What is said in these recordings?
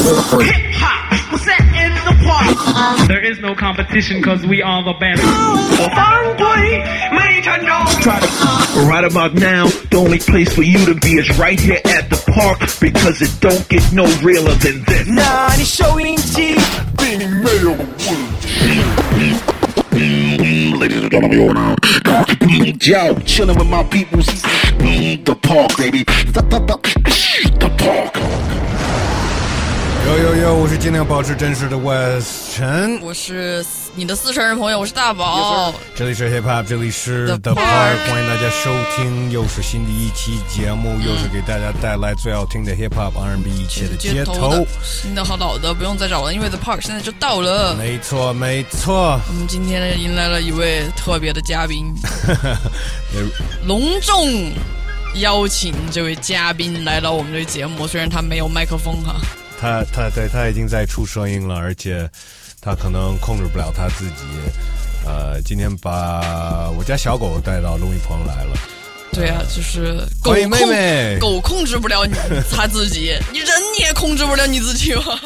Hip hop, we're the park. There is no competition because we are the best. Right about now, the only place for you to be is right here at the park because it don't get no realer than this. Nah, 아니 쇼인지 빈이 매력 Ladies and gentlemen, you're now Yo, chilling with my people. The park, baby. The park. 呦呦呦！我是尽量保持真实的 West 陈，我是你的四川人朋友，我是大宝。这里是 Hip Hop，这里是 The The Park 欢迎大家收听，又是新的一期节目，又是给大家带来最好听的 Hip Hop R&B 一切的街头。新的和老的不用再找了，因为 The Park 现在就到了。没错，没错。我们今天呢迎来了一位特别的嘉宾，隆重邀请这位嘉宾来到我们这个节目。虽然他没有麦克风哈，他他对他已经在出声音了，而且他可能控制不了他自己。呃，今天把我家小狗带到录音棚来了。对啊，就是狗控妹妹狗控制不了你 他自己，你人你也控制不了你自己吗？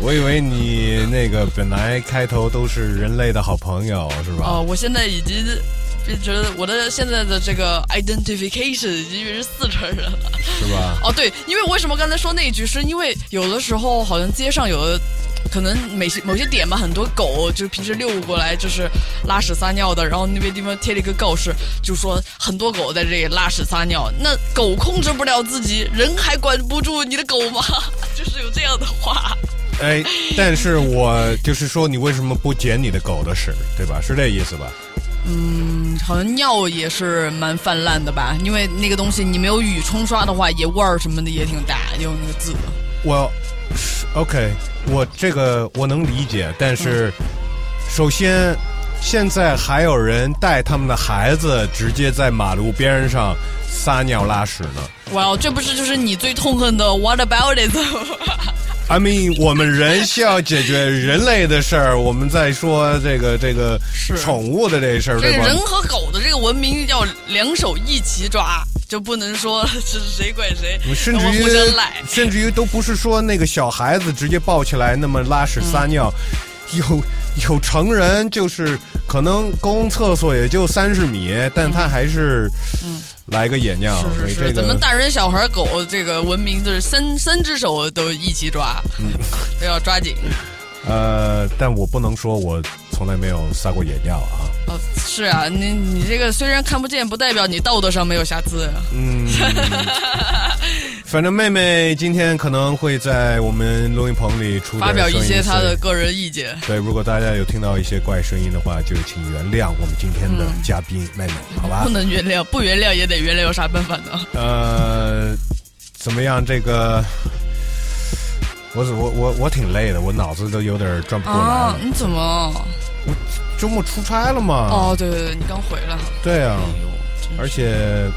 我以为你那个本来开头都是人类的好朋友，是吧？哦，我现在已经变成我的现在的这个 identification 已经变成四川人了。是吧？哦，对，因为为什么刚才说那一句，是因为有的时候好像街上有的。可能某些某些点吧，很多狗就是平时遛过来就是拉屎撒尿的，然后那边地方贴了一个告示，就说很多狗在这里拉屎撒尿。那狗控制不了自己，人还管不住你的狗吗？就是有这样的话。哎，但是我就是说，你为什么不捡你的狗的屎，对吧？是这意思吧？嗯，好像尿也是蛮泛滥的吧？因为那个东西你没有雨冲刷的话，也味儿什么的也挺大，有那个字。我 OK，我这个我能理解，但是首先，现在还有人带他们的孩子直接在马路边上撒尿拉屎呢。哇，这不是就是你最痛恨的 What about it？I mean，我们人需要解决人类的事儿，我们在说这个这个宠物的这事儿，对吧？这人和狗的这个文明要两手一起抓，就不能说这是谁管谁，然后甚至于。甚至于都不是说那个小孩子直接抱起来那么拉屎撒尿，嗯有有成人就是可能公共厕所也就三十米，但他还是来个野尿，所以嗯是是是，这个咱们大人、小孩、狗这个文明就是三三只手都一起抓，嗯都要抓紧。呃，但我不能说我从来没有撒过野尿啊，哦，是啊，你你这个虽然看不见，不代表你道德上没有瑕疵啊。嗯。反正妹妹今天可能会在我们录音棚里出发表一些她的个人意见。对，如果大家有听到一些怪声音的话，就请原谅我们今天的嘉宾妹妹，好吧不？能原谅，不原谅也得原谅，有啥办法呢？呃，怎么样？这个，我我我我挺累的，我脑子都有点转不过来你怎么？我周末出差了嘛？哦，对对对，你刚回来。对啊，而且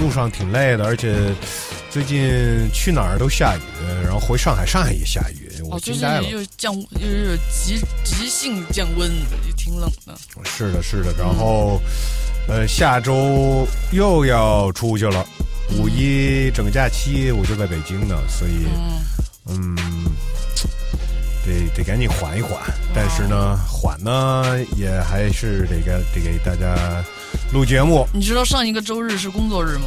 路上挺累的，而且最近去哪儿都下雨，然后回上海，上海也下雨，我哦，最惊呆了。就是降，就是急急性降温，也挺冷的。是的，是的，然后，呃，下周又要出去了，五一整个假期我就在北京呢，所以，嗯，嗯，得得赶紧缓一缓。但是呢，缓呢也还是得给得给大家录节目你知道上一个周日是工作日吗？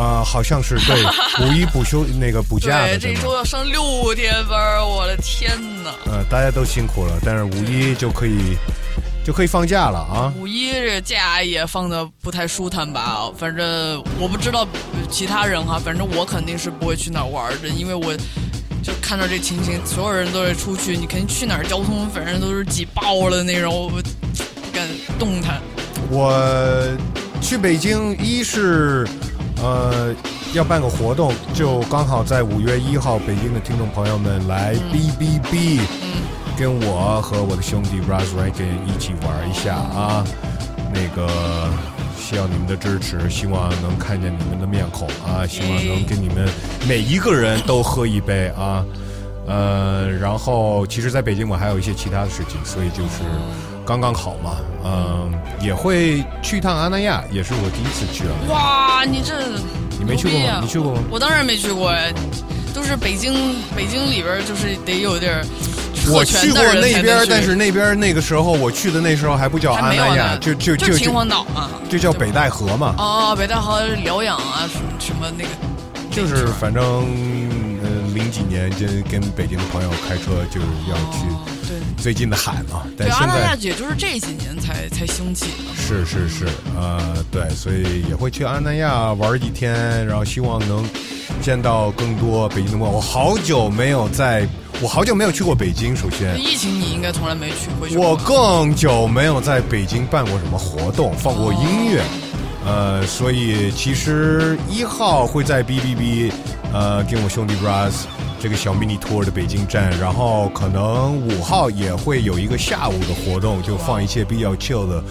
啊、好像是对 五一补休那个补假对，的，对这一周？要上六天班，我的天哪！呃，大家都辛苦了，但是五一就可以就可以放假了啊。五一这假也放的不太舒坦吧？反正我不知道其他人哈，反正我肯定是不会去哪儿玩的，因为我就看到这情形，所有人都得出去，你肯定去哪儿交通反正都是挤爆了那种，我不敢动弹。我去北京，一是呃要办个活动，就刚好在五月一号，北京的听众朋友们来 B B B，跟我和我的兄弟 Raz Rankin 一起玩一下啊，那个。需要你们的支持，希望能看见你们的面孔啊！希望能跟你们每一个人都喝一杯啊！呃，然后其实在北京我还有一些其他的事情，所以就是刚刚好嘛，嗯、也会去一趟阿那亚，也是我第一次去啊。哇，你这你没去过吗你去过吗我当然没去过哎，都就是北京北京里边儿就是得有点儿我去过那边，但是那边那个时候我去的那时候还不叫阿那亚，呢，就就就秦皇岛嘛，就叫北戴河嘛，哦，北戴河疗养啊，什么什么那个，就是反正呃零几年就跟北京的朋友开车就要去最近的海嘛，但现那亚在也就是这几年才才兴起。是是是呃对，所以也会去阿那亚玩几天，然后希望能见到更多北京的朋友。我好久没有在，我好久没有去过北京，首先。疫情你应该从来没去回去过我更久没有在北京办过什么活动，放过音乐，呃，所以其实一号会在 B B B，呃，跟我兄弟 Brass 这个小 mini tour 的北京站，然后可能五号也会有一个下午的活动，就放一些比较 chill 的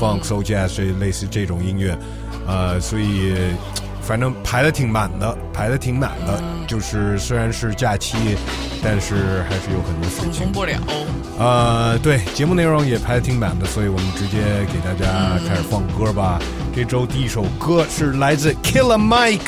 funk soul jazz 类似这种音乐，呃，所以。反正排的挺满的，排的挺满的，就是虽然是假期，但是还是有很多事情放松。不了。呃，对，节目内容也排的挺满的，所以我们直接给大家开始放歌吧。这周第一首歌是来自 Killer Mike，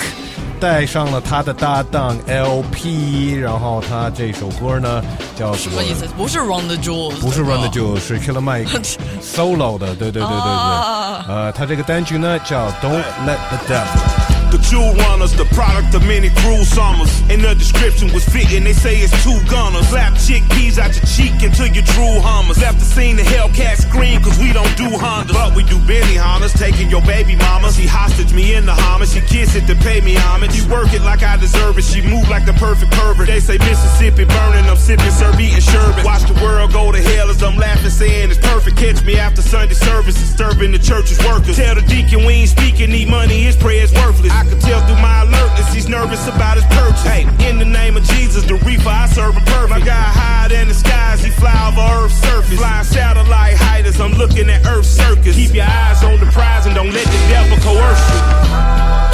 带上了他的搭档 LP，然后他这首歌呢叫什么意思？不是 Run the Jewels，不是 Run the Jewels，是 Killer Mike solo 的，对对对对对。啊呃，他这个单曲呢叫 Don't Let the Devil。The Jewel Runners, the product of many cruel summers. And the description was fitting, they say it's two gunners. Slap chick chickpeas out your cheek until you drool hummers. Left the scene, the Hellcat scream, cause we don't do Hondas. But we do Benny Hondas, taking your baby mama. She hostage me in the Hummer, she kiss it to pay me homage. She work it like I deserve it, she move like the perfect pervert. They say Mississippi burning, I'm sipping, serve eating sherbet. Watch the world go to hell as I'm laughing, saying it's perfect. Catch me after Sunday service, disturbing the church's workers. Tell the deacon we ain't speaking, need money, his prayer's worthless. I can tell through my alertness, he's nervous about his purchase. Hey, in the name of Jesus, the reefer I serve him perfect. My guy higher than the skies, he fly over Earth's surface. Flying satellite height as I'm looking at Earth's circus. Keep your eyes on the prize and don't let the devil coerce you.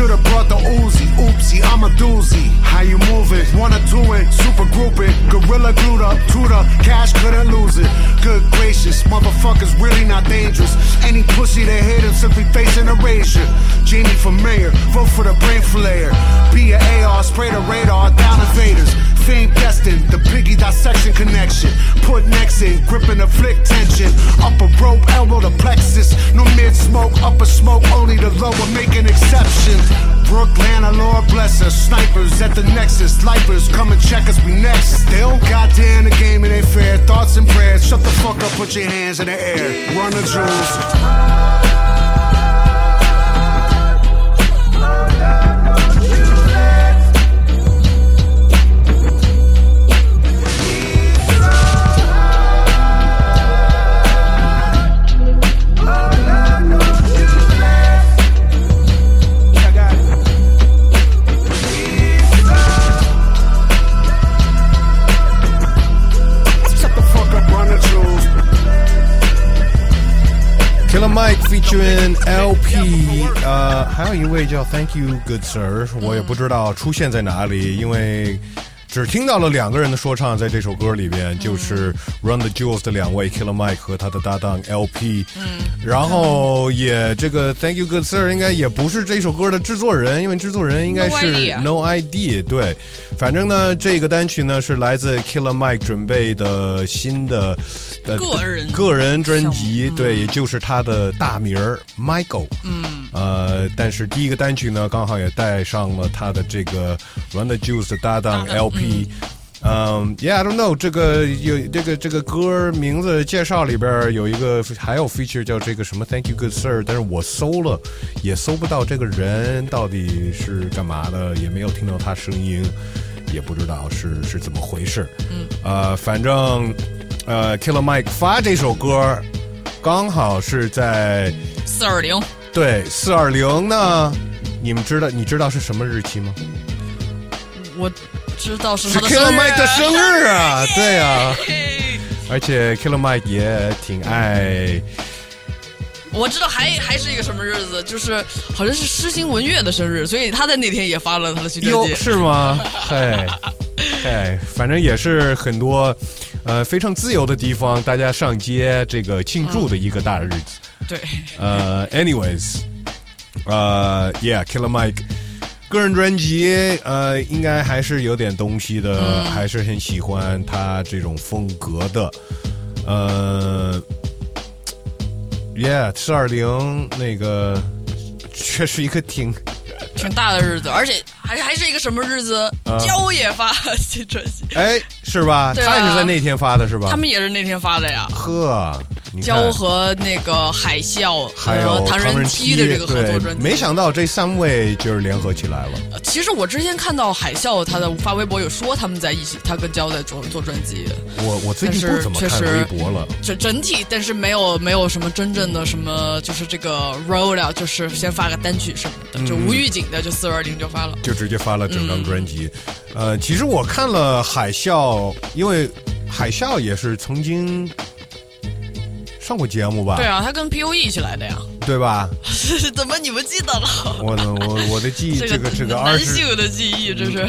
Should've brought the Uzi. Oopsie, I'm a doozy. How you moving? Wanna do it? Super grouping. Gorilla glued up, tutor. Cash couldn't lose it. Good gracious, motherfuckers really not dangerous. Any pussy that hit him simply facing erasure. Genie for mayor, vote for the brain flayer. Be a AR, spray the radar, down invaders. Fame destined, the piggy dissection connection. Put necks in, gripping the flick tension. Upper rope, elbow the plexus. No mid smoke, upper smoke, only the lower making exceptions. Brooklyn, Lord bless us. Snipers at the nexus, lifers come and check us, we next. Don't goddamn the game, it ain't fair. Thoughts and prayers, shut the fuck up, put your hands in the air. Run the jewels. L P，呃，还有一位叫 Thank You Good Sir，我也不知道出现在哪里，因为只听到了两个人的说唱在这首歌里边，就是 Run the Jewels 的两位 Killer Mike 和他的搭档 L P，嗯，然后也这个 Thank You Good Sir 应该也不是这首歌的制作人，因为制作人应该是 No Idea，对。反正呢，这个单曲呢是来自 Killer Mike 准备的新的的个人个人专辑，对，也就是他的大名儿 Michael。嗯，呃，但是第一个单曲呢，刚好也带上了他的这个 Run the Juice 的搭档 LP。嗯、y e a h I don't know，这个有这个这个歌名字介绍里边有一个还有 feature 叫这个什么 Thank you good sir，但是我搜了也搜不到这个人到底是干嘛的，也没有听到他声音，也不知道是是怎么回事。嗯，呃，反正呃 Killer Mike 发这首歌刚好是在四二零，对四二零呢，你们知道你知道是什么日期吗？我知道是 Killer Mike 的生日啊，对啊。而且 Killer Mike 也挺爱，我知道还还是一个什么日子，就是好像是诗心文月的生日，所以他在那天也发了他的新专，辑。是吗？嘿，嘿，反正也是很多，呃，非常自由的地方，大家上街这个庆祝的一个大日子。对，呃，anyways，呃，yeah，Killer Mike 个人专辑，呃，应该还是有点东西的，还是很喜欢他这种风格的，呃，yeah，四二零那个确实一个挺。挺大的日子，而且还还是一个什么日子，啊焦也发新专辑，哎，是吧？对啊他也是在那天发的，是吧？他们也是那天发的呀。呵，焦和那个海啸还有和唐人梯梯的这个合作专辑，没想到这三位就是联合起来了。呃其实我之前看到海啸他的发微博有说他们在一起，他跟焦在做做专辑，我我最近不怎么看确实微博了，整整体，但是没有没有什么真正的什么，就是这个 roll out，就是先发个单曲什么的，就无预警的就四二零就发了。就直接发了整张专辑。嗯呃，其实我看了海啸，因为海啸也是曾经上过节目吧？对啊，他跟 P O E 一起来的呀。对吧？怎么你们记得了？我的我我的记忆，这个这个二男，性的记忆，这是。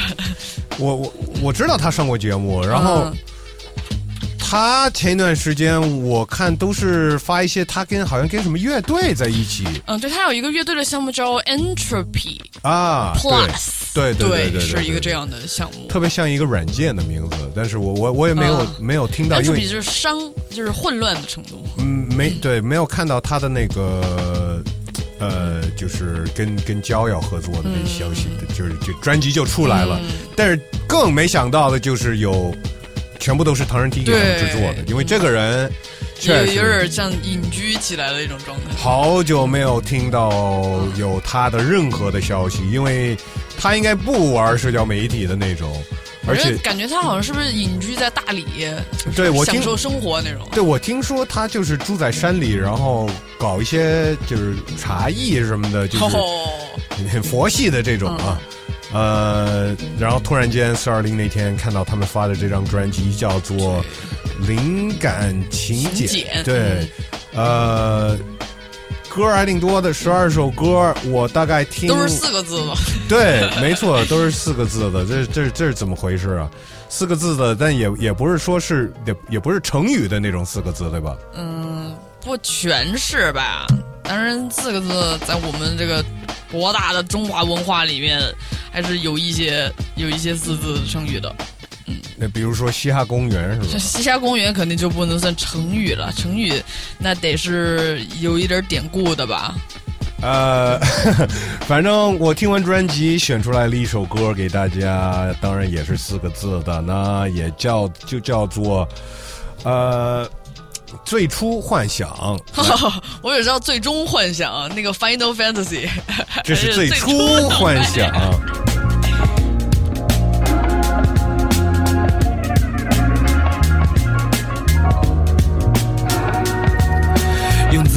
我我我知道他上过节目，然后。嗯他前一段时间我看都是发一些他跟好像跟什么乐队在一起嗯，对他有一个乐队的项目叫 Entropy 啊 Plus，对对对是一个这样，的项目。特别像一个软件的名字，但是我我我也没有、啊没有听到，因为就是商，就是混乱的程度。嗯没对没有看到他的那个呃，就是跟跟焦要合作的那消息，就是就专辑就出来了，嗯但是更没想到的就是有全部都是唐人他们对制作的，因为这个人有确实有点像隐居起来的一种状态。好久没有听到有他的任何的消息，因为他应该不玩社交媒体的那种，而且感觉他好像是不是隐居在大理，对我享受生活那种。对我听说他就是住在山里，然后搞一些就是茶艺什么的，就是 佛系的这种啊。呃，然后突然间四二零那天看到他们发的这张专辑叫做《灵感请柬》，对，呃，歌还挺多的，十二首歌，我大概听都是四个字的。对，没错，都是四个字的，这这这是怎么回事啊？四个字的，但也也不是说是也也不是成语的那种四个字，对吧？嗯，不全是吧？当然，四个字在我们这个博大的中华文化里面，还是有一些有一些四字成语的。那比如说西哈公园是吧？西夏公园肯定就不能算成语了，成语那得是有一点典故的吧？呃，反正我听完专辑选出来了一首歌给大家，当然也是四个字的，那也叫就叫做呃最初幻想，我也知道最终幻想那个 Final Fantasy，这是最最初幻想。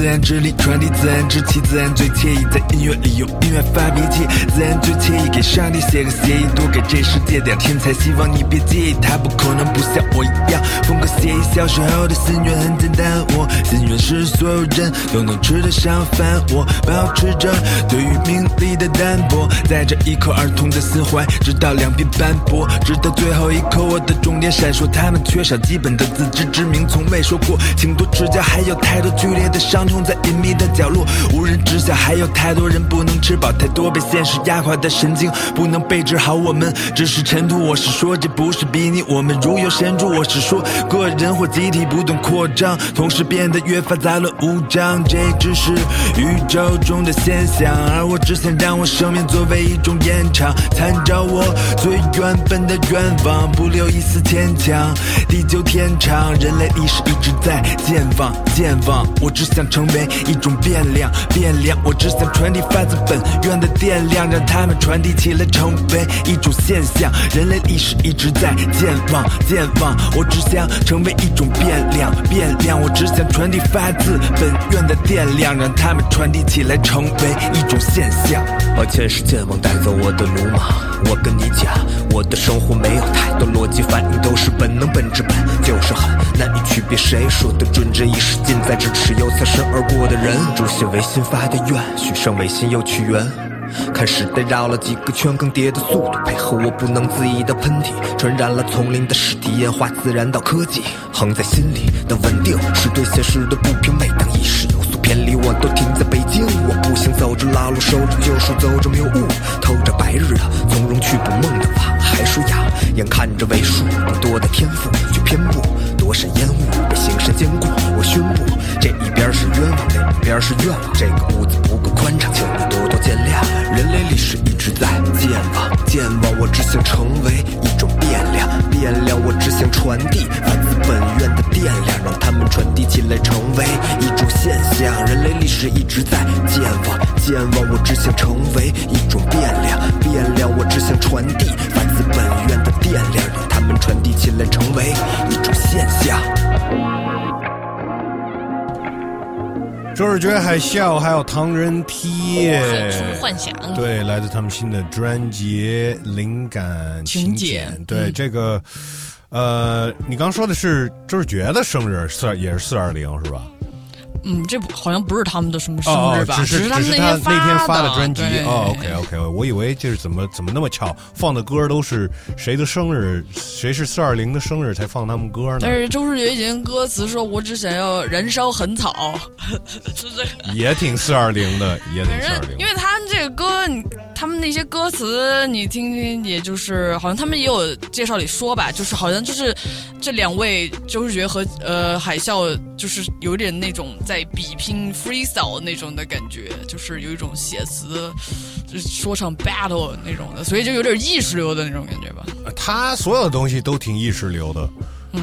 自然之力传递自然之气，自然最惬意，在音乐里用音乐发脾气，自然最惬意。给上帝写个协议，多给这世界点天才，希望你别介意，他不可能不像我一样，风格写意。小时候的心愿很简单，我心愿是所有人都能吃得上饭，我保持着对于名利的淡泊，在这一颗儿童的心怀，直到两鬓斑驳，直到最后一刻，我的终点闪烁。他们缺少基本的自知之明，从未说过，请多指教，还有太多剧烈的伤痛在隐秘的角落，无人知晓，还有太多人不能吃饱，太多被现实压垮的神经不能被治好。我们只是尘土，我是说这不是比拟，我们如有神助，我是说个人或集体不断扩张，同时变得越发杂乱无章，这只是宇宙中的现象，而我只想让我生命作为一种延长，参照我最原本的愿望，不留一丝牵强。地久天长，人类历史一直在健忘，健忘。我只想成为一种变量，变量。我只想传递发自本源的电量，让他们传递起来，成为一种现象。人类历史一直在健忘，健忘。我只想成为一种变量，变量。我只想传递发自本源的电量，让他们传递起来，成为一种现象。把前世健忘带走我的鲁莽。我跟你讲，我的生活没有太多逻辑反应，都是本能，本质本就是很难以区别。谁说的准，这一世尽在咫尺，有擦身而过的人。主写为信发的愿，许上微信又取源。看时代绕了几个圈，更迭的速度配合我不能自已的喷嚏，传染了丛林的尸体，演化自然到科技。横在心里的稳定，是对现实的不平。每当意识有所偏离，我都停在北京。我步行走着老路，守着旧树，走着谬误，偷着白日的从容去捕梦的网。还说雅眼看着为数不多的天赋，却偏不躲闪烟雾，被形神兼顾。我宣布，这一边是冤枉，那边是愿望。这个屋子不够宽敞，请你多多见谅。人类历史一直在健忘，健忘，我只想成为一种变量，变量，我只想传递发自本源的电量，让它们传递起来，成为一种现象。人类历史一直在健忘，健忘，我只想成为一种变量，变量，我只想传递发自本源的电量，让它们传递起来，成为周日觉海啸，还有唐人贴，幻想对，来自他们新的专辑《灵感请柬柬》。对，这个，呃，你刚说的是周日觉的生日，四也是四二零是吧？嗯，这好像不是他们的什么生哦日吧？只是他们只是他天那天发的的专辑哦，OK OK，我以为就是怎么怎么那么巧，放的歌都是谁的生日，谁是四二零的生日才放他们歌呢但？是周世杰以前歌词说：“我只想要燃烧很草。”是这个。也挺四二零的，也挺反四二零。因为他们这个歌，你他们那些歌词你听听，也就是好像他们也有介绍里说吧，就是好像就是这两位周世觉和呃海啸，就是有点那种在比拼 freestyle 那种的感觉，就是有一种写词，就是说唱 battle 那种的，所以就有点意识流的那种感觉吧。他所有的东西都挺意识流的。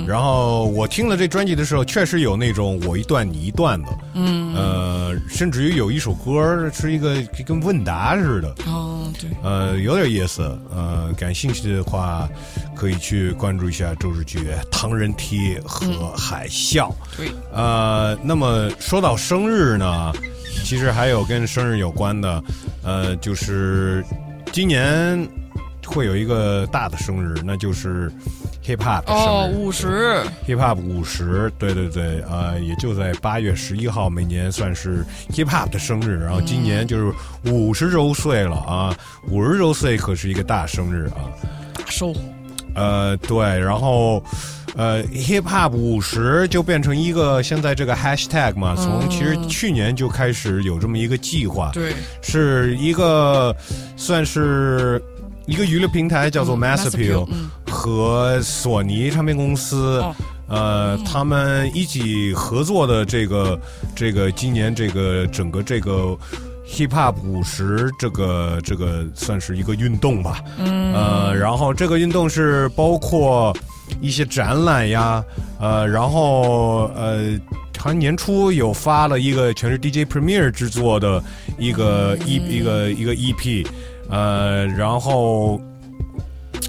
然后我听了这专辑的时候，确实有那种我一段你一段的，嗯，呃，甚至于有一首歌是一个跟问答似的，哦，对，呃，有点意思。呃，感兴趣的话，可以去关注一下周日觉、唐人贴和海啸。对，呃，那么说到生日呢，其实还有跟生日有关的，呃，就是今年会有一个大的生日，那就是 hip hop 的哦，生日。五十，hip hop 五十，对对对，呃，也就在八月十一号，每年算是 hip hop 的生日，然后今年就是五十周岁了啊，五十周岁可是一个大生日啊，大寿，呃，对，然后。呃，hip hop 五十就变成一个现在这个 hashtag 嘛，从其实去年就开始有这么一个计划，对，是一个算是一个娱乐平台叫做嗯 Mass Appeal 和索尼唱片公司。哦呃，他们一起合作的这个这个今年这个整个这个 hip hop 五十这个这个算是一个运动吧，嗯，呃，然后这个运动是包括一些展览呀，呃，然后呃。好像年初有发了一个全是 DJ Premier 制作的一个一、一个一个 EP，呃，然后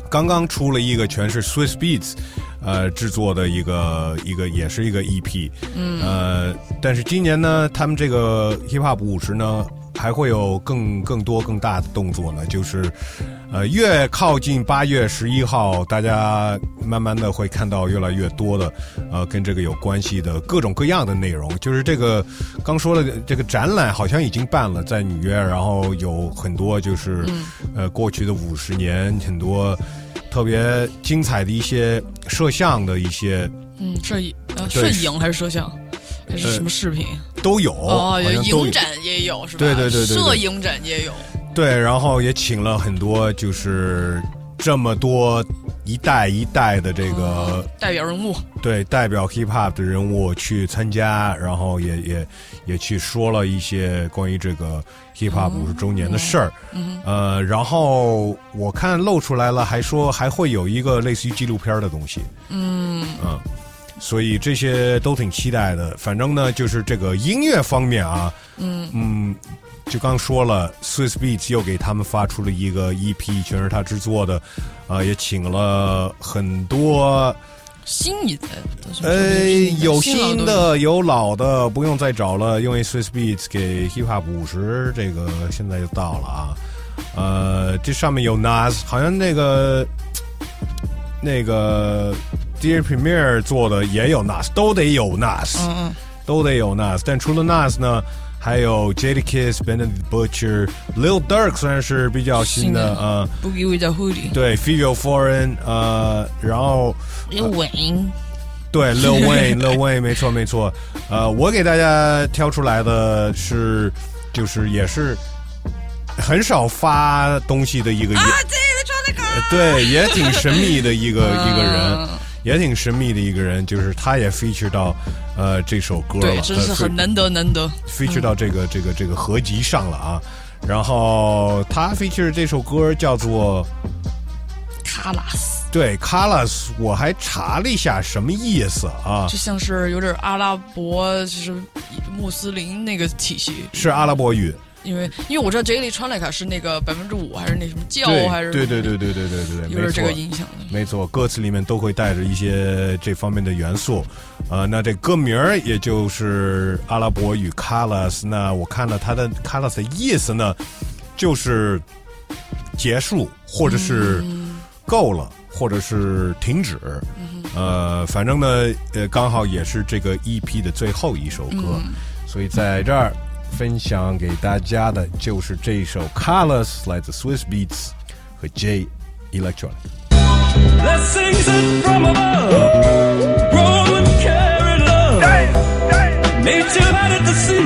刚刚出了一个全是 Swiss Beats，呃制作的一个一个也是一个 EP，嗯，呃，但是今年呢，他们这个 Hip Hop 五十呢，还会有更更多更大的动作呢，就是呃越靠近八月十一号，大家慢慢的会看到越来越多的呃跟这个有关系的各种各样的内容，就是这个刚说了这个展览好像已经办了在纽约，然后有很多就是、呃过去的五十年很多。特别精彩的一些摄像的一些嗯，摄影呃，摄影还是摄像，还是呃什么视频？都有，哦，影展也有是吧？对对对对对摄影展也有。对，然后也请了很多就是这么多一代一代的这个、代表人物，对代表 hip hop 的人物去参加，然后也也也去说了一些关于这个 hip hop 五十周年的事儿。呃，然后我看露出来了，还说还会有一个类似于纪录片的东西。嗯，嗯，所以这些都挺期待的。反正呢，就是这个音乐方面啊，嗯就刚说了，Swiss Beats 又给他们发出了一个 EP，全是他制作的，啊、也请了很多，新一代的，呃，有新的，有老的，不用再找了，因为 Swiss Beats 给 Hip Hop 五十这个现在就到了啊，呃，这上面有 Nas，好像那个那个 Dear Premier 做的也有 Nas，都得有 Nas，嗯嗯，都得有 Nas。但除了 Nas 呢，还有 Jadakiss、Benedict Butcher、Lil Durk，虽然是比较新的呃，Boogie with the Hoodie，对 f i g o Foreign，呃，然后对 Lil Wayne，Lil Wayne，没错没错。呃，我给大家挑出来的是，就是也是很少发东西的一个，啊，这个穿那个，对，也挺神秘的一个一个人嗯。也挺神秘的一个人，就是他也 feature 到呃这首歌了，对，真是呃很难得难得。feature 到这个这个这个合集上了啊。然后他 feature 这首歌叫做卡拉斯，对 Colors，我还查了一下什么意思啊？就像是有点阿拉伯，就是穆斯林那个体系。是阿拉伯语，因为因为我知道 J 里川莱卡是那个百分之五还是那什么教还是对对对对对对对对，有点这个影响的。没错，歌词里面都会带着一些这方面的元素，呃，那这歌名儿也就是阿拉伯语 “colors”。那我看了它的 “colors” 的意思呢，就是结束，或者是够了，或者是停止。呃，反正呢，呃，刚好也是这个 EP 的最后一首歌，所以在这儿分享给大家的就是这一首《Colors》，来自 Swiss Beats 和 J Electronic。 Blessings in from above, growing carry love. Nature out at the sea,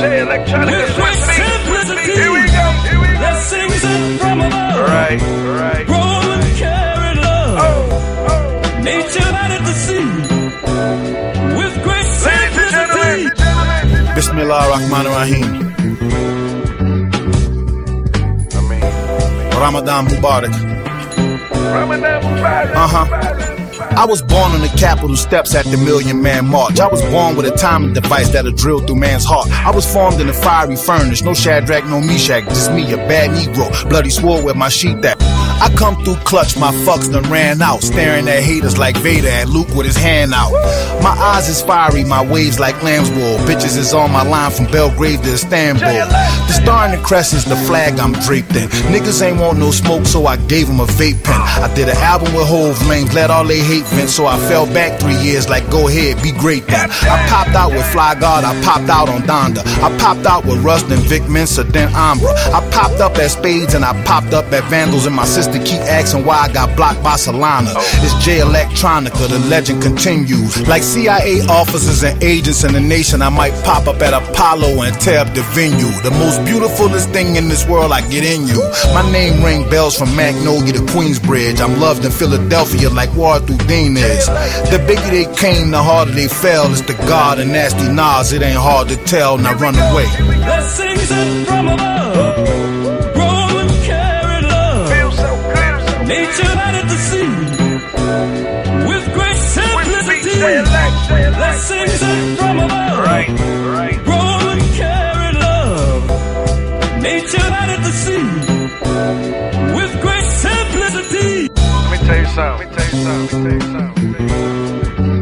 J Electronic with great simplicity. Here we go. Here we go. Blessings in from above, Right, right. growing carry love. Oh, Nature out at the sea, Bismillah. I mean, Ramadan Mubarak. Ramadan Mubarak. Uh-huh. I was born on the Capitol steps at the Million Man March. I was born with a timing device that'll drill through man's heart. I was formed in a fiery furnace. No Shadrach, no Meshach, just me, a bad Negro. Bloody sword with my sheath that. I come through clutch, my fucks done ran out. Staring at haters like Vader and Luke with his hand out. My eyes is fiery, my waves like lamb's wool. Bitches is on my line from Belgrade to Istanbul. The star and the crest is the flag I'm draped in. Niggas ain't want no smoke, so I gave 'em a vape pen. I did an album with Hove Lanes, let all they hate vent, so I fell back three years like go ahead, be great then. I popped out with Fly God, I popped out on Donda. I popped out with Rust and Vic Mensa, then Ambra. I popped up at Spades and I popped up at Vandals, and my sister keep asking why I got blocked by Solana. It's J Electronica, the legend continues. Like CIA officers and agents in the nation, I might pop up at Apollo and tear up the venue. The most beautifulest thing in this world, I get in you. My name ring bells from Magnolia to Queensbridge. I'm loved in Philadelphia like War through Dean is. The bigger they came, the harder they fell. It's the God and nasty Nas, it ain't hard to tell. Now run away. Blessings in from above, Nature out at the sea, with great simplicity. Blessings in from above, Right, right. growing carry love. Nature out at the sea, with great simplicity. Let me tell you something. Let me tell you something. Let me tell you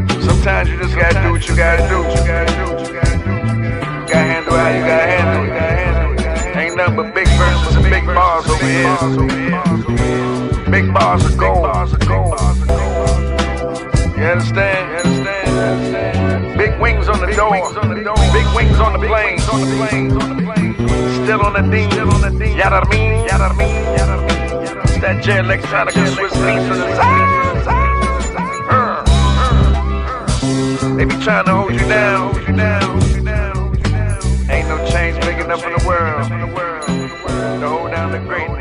something. Sometimes you just gotta do what you gotta do. You gotta do what you gotta do. You gotta handle how you gotta handle. You gotta handle it. Ain't nothing but big verses and big bars over here big bars of gold. Bars of gold. You understand? You understand? Big wings on the big door. Wings on the door. Big wings on the plane. On the plane. Still on the dean. Still on the dean. Yada mean. Yada mean. Yada mean. It's that J Electronica Swiss piece. They be trying to hold you down. Hold you down. Ain't no change big enough in the world to hold down the great.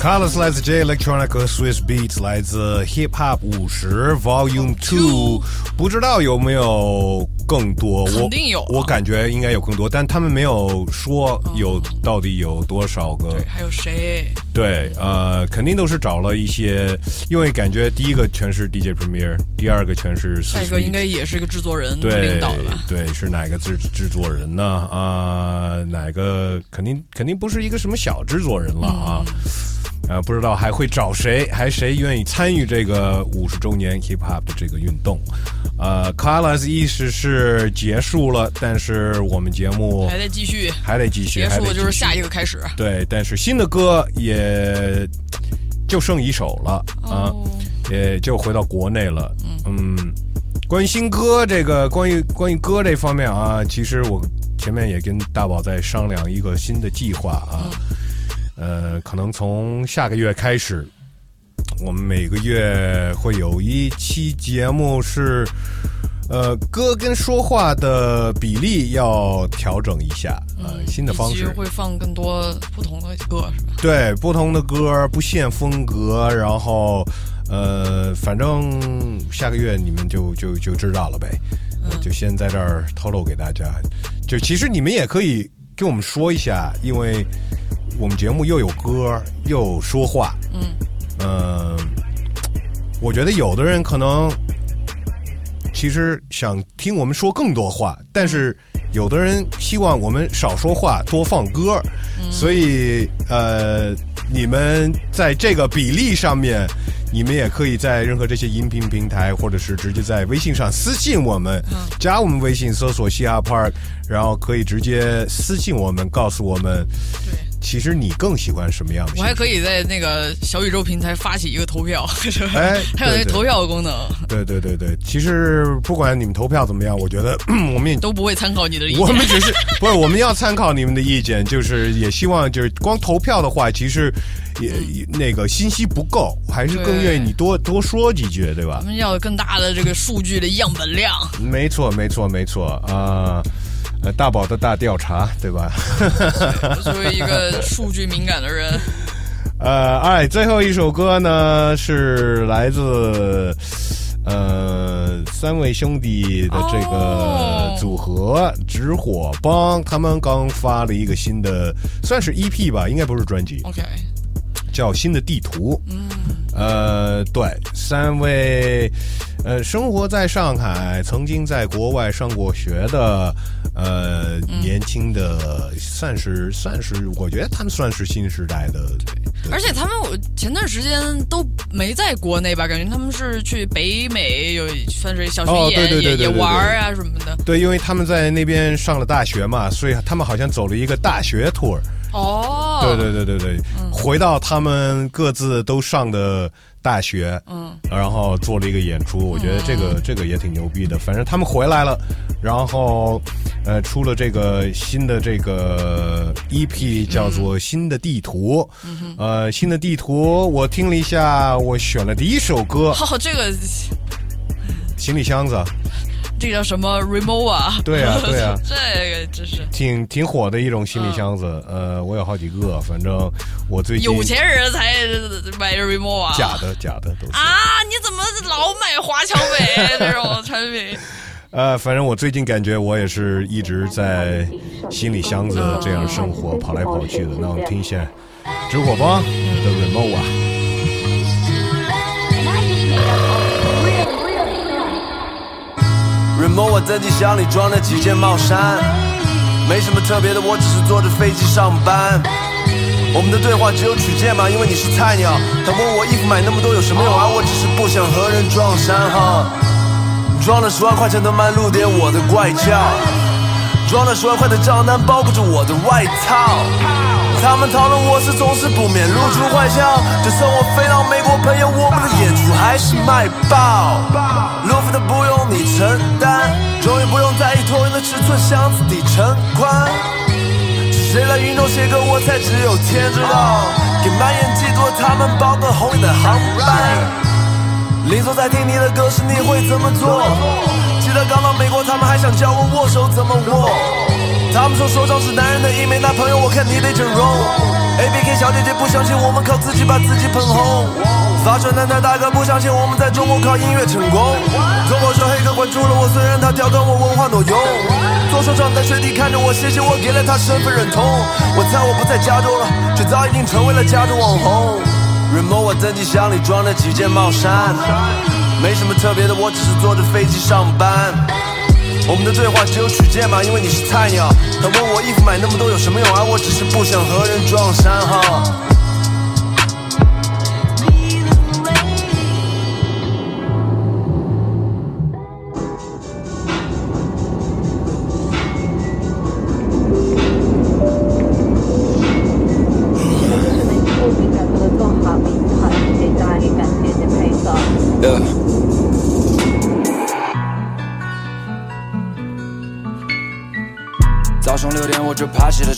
Colors 来自 J Electronic 和 Swiss Beats 来自 Hip Hop 五十 Volume Two，不知道有没有更多？我肯定有啊我感觉应该有更多，但他们没有说有到底有多少个。对，还有谁？对，呃，肯定都是找了一些，因为感觉第一个全是 DJ Premier，第二个全是下一个应该也是一个制作人对领导的吧？对，是哪个制制作人呢？啊、哪个肯定肯定不是一个什么小制作人了啊。呃，不知道还会找谁，还谁愿意参与这个五十周年 hip hop 的这个运动？呃 c o l o r s 意思是结束了，但是我们节目还得继续，还得继续，结束就是下一个开始。对，但是新的歌也就剩一首了啊。哦也就回到国内了。嗯，关于新歌这个，关于关于歌这方面啊，其实我前面也跟大宝在商量一个新的计划啊。呃，可能从下个月开始，我们每个月会有一期节目是，呃，歌跟说话的比例要调整一下，呃，新的方式会放更多不同的歌，是吧？对，不同的歌不限风格，然后呃，反正下个月你们就就就知道了呗，呃就先在这儿透露给大家。就其实你们也可以跟我们说一下，因为我们节目又有歌又说话，嗯，呃，我觉得有的人可能其实想听我们说更多话，但是有的人希望我们少说话，多放歌，所以呃，你们在这个比例上面，你们也可以在任何这些音频平台，或者是直接在微信上私信我们，加我们微信搜索西亚 Park，然后可以直接私信我们，告诉我们，对。其实你更喜欢什么样的我还可以在那个小宇宙平台发起一个投票，是吧？哎 还有那投票的功能，对对对对，其实不管你们投票怎么样，我觉得 我们也都不会参考你的意见。我们只是 不是我们要参考你们的意见，就是也希望就是光投票的话，其实也也那个信息不够，还是更愿意你多多说几句，对吧我？们要有更大的这个数据的样本量。没错，没错，没错啊。呃，大宝的大调查，对吧？作为一个数据敏感的人，呃，哎，最后一首歌呢是来自呃三位兄弟的这个哦。组合直火帮，他们刚发了一个新的，算是 EP 吧，应该不是专辑，OK，叫《新的地图》。嗯，呃，对，三位呃生活在上海，曾经在国外上过学的，呃，年轻的，算是算是，我觉得他们算是新时代的。对而且他们我前段时间都没在国内吧，感觉他们是去北美有算是小哦巡演，也也对对对对对玩儿啊什么的。对，因为他们在那边上了大学嘛，所以他们好像走了一个大学 tour。哦，对对对对对，回到他们各自都上的大学，嗯，然后做了一个演出，我觉得这个、这个也挺牛逼的。反正他们回来了，然后呃出了这个新的这个 EP，叫做《新的地图》。呃，新的地图，我听了一下，我选了第一首歌《哦，这个。行李箱子》。这叫什么 Remova？对啊 对啊这个真是挺挺火的一种行李箱子，呃，我有好几个，反正我最近有钱人才买 Remova。假的假的都是，啊！你怎么老买华强北这种产品？呃，反正我最近感觉我也是一直在行李箱子这样生活，跑来跑去的。那我们听一下直火帮的 Remova。Remova 登机箱里装了几件帽衫，没什么特别的，我只是坐着飞机上班。我们的对话只有取件嘛，因为你是菜鸟。他问我衣服买那么多有什么用啊？我只是不想和人撞衫哈。装了十万块钱的慢路点，我的怪叫。装了十万块的账单包不住我的外套。他们讨论我是总是不免露出坏笑。就算我飞到美国，朋友，我们的演出还是卖爆。路费的不用你承尺寸，箱子底成宽。是谁来云中写歌，我才只有天知道。给满眼嫉妒的他们包个红眼的航班。邻座在听你的歌时，你会怎么做？记得刚到美国，他们还想教我握手怎么握。他们说说唱是男人的一枚，那朋友我看你得整容。A B K 小姐姐不相信我们靠自己把自己捧红，发传单的大哥不相信我们在中国靠音乐成功。脱口秀黑客关注了我，虽然他调侃我文化挪用。做说唱在水底看着我，谢谢我给了他身份认同。我猜我不在加州了，却早已经成为了加州网红。Remova 登机箱里装了几件帽衫，没什么特别的，我只是坐着飞机上班。我们的对话只有取件码，因为你是菜鸟。他问我衣服买那么多有什么用而？我只是不想和人撞衫哈。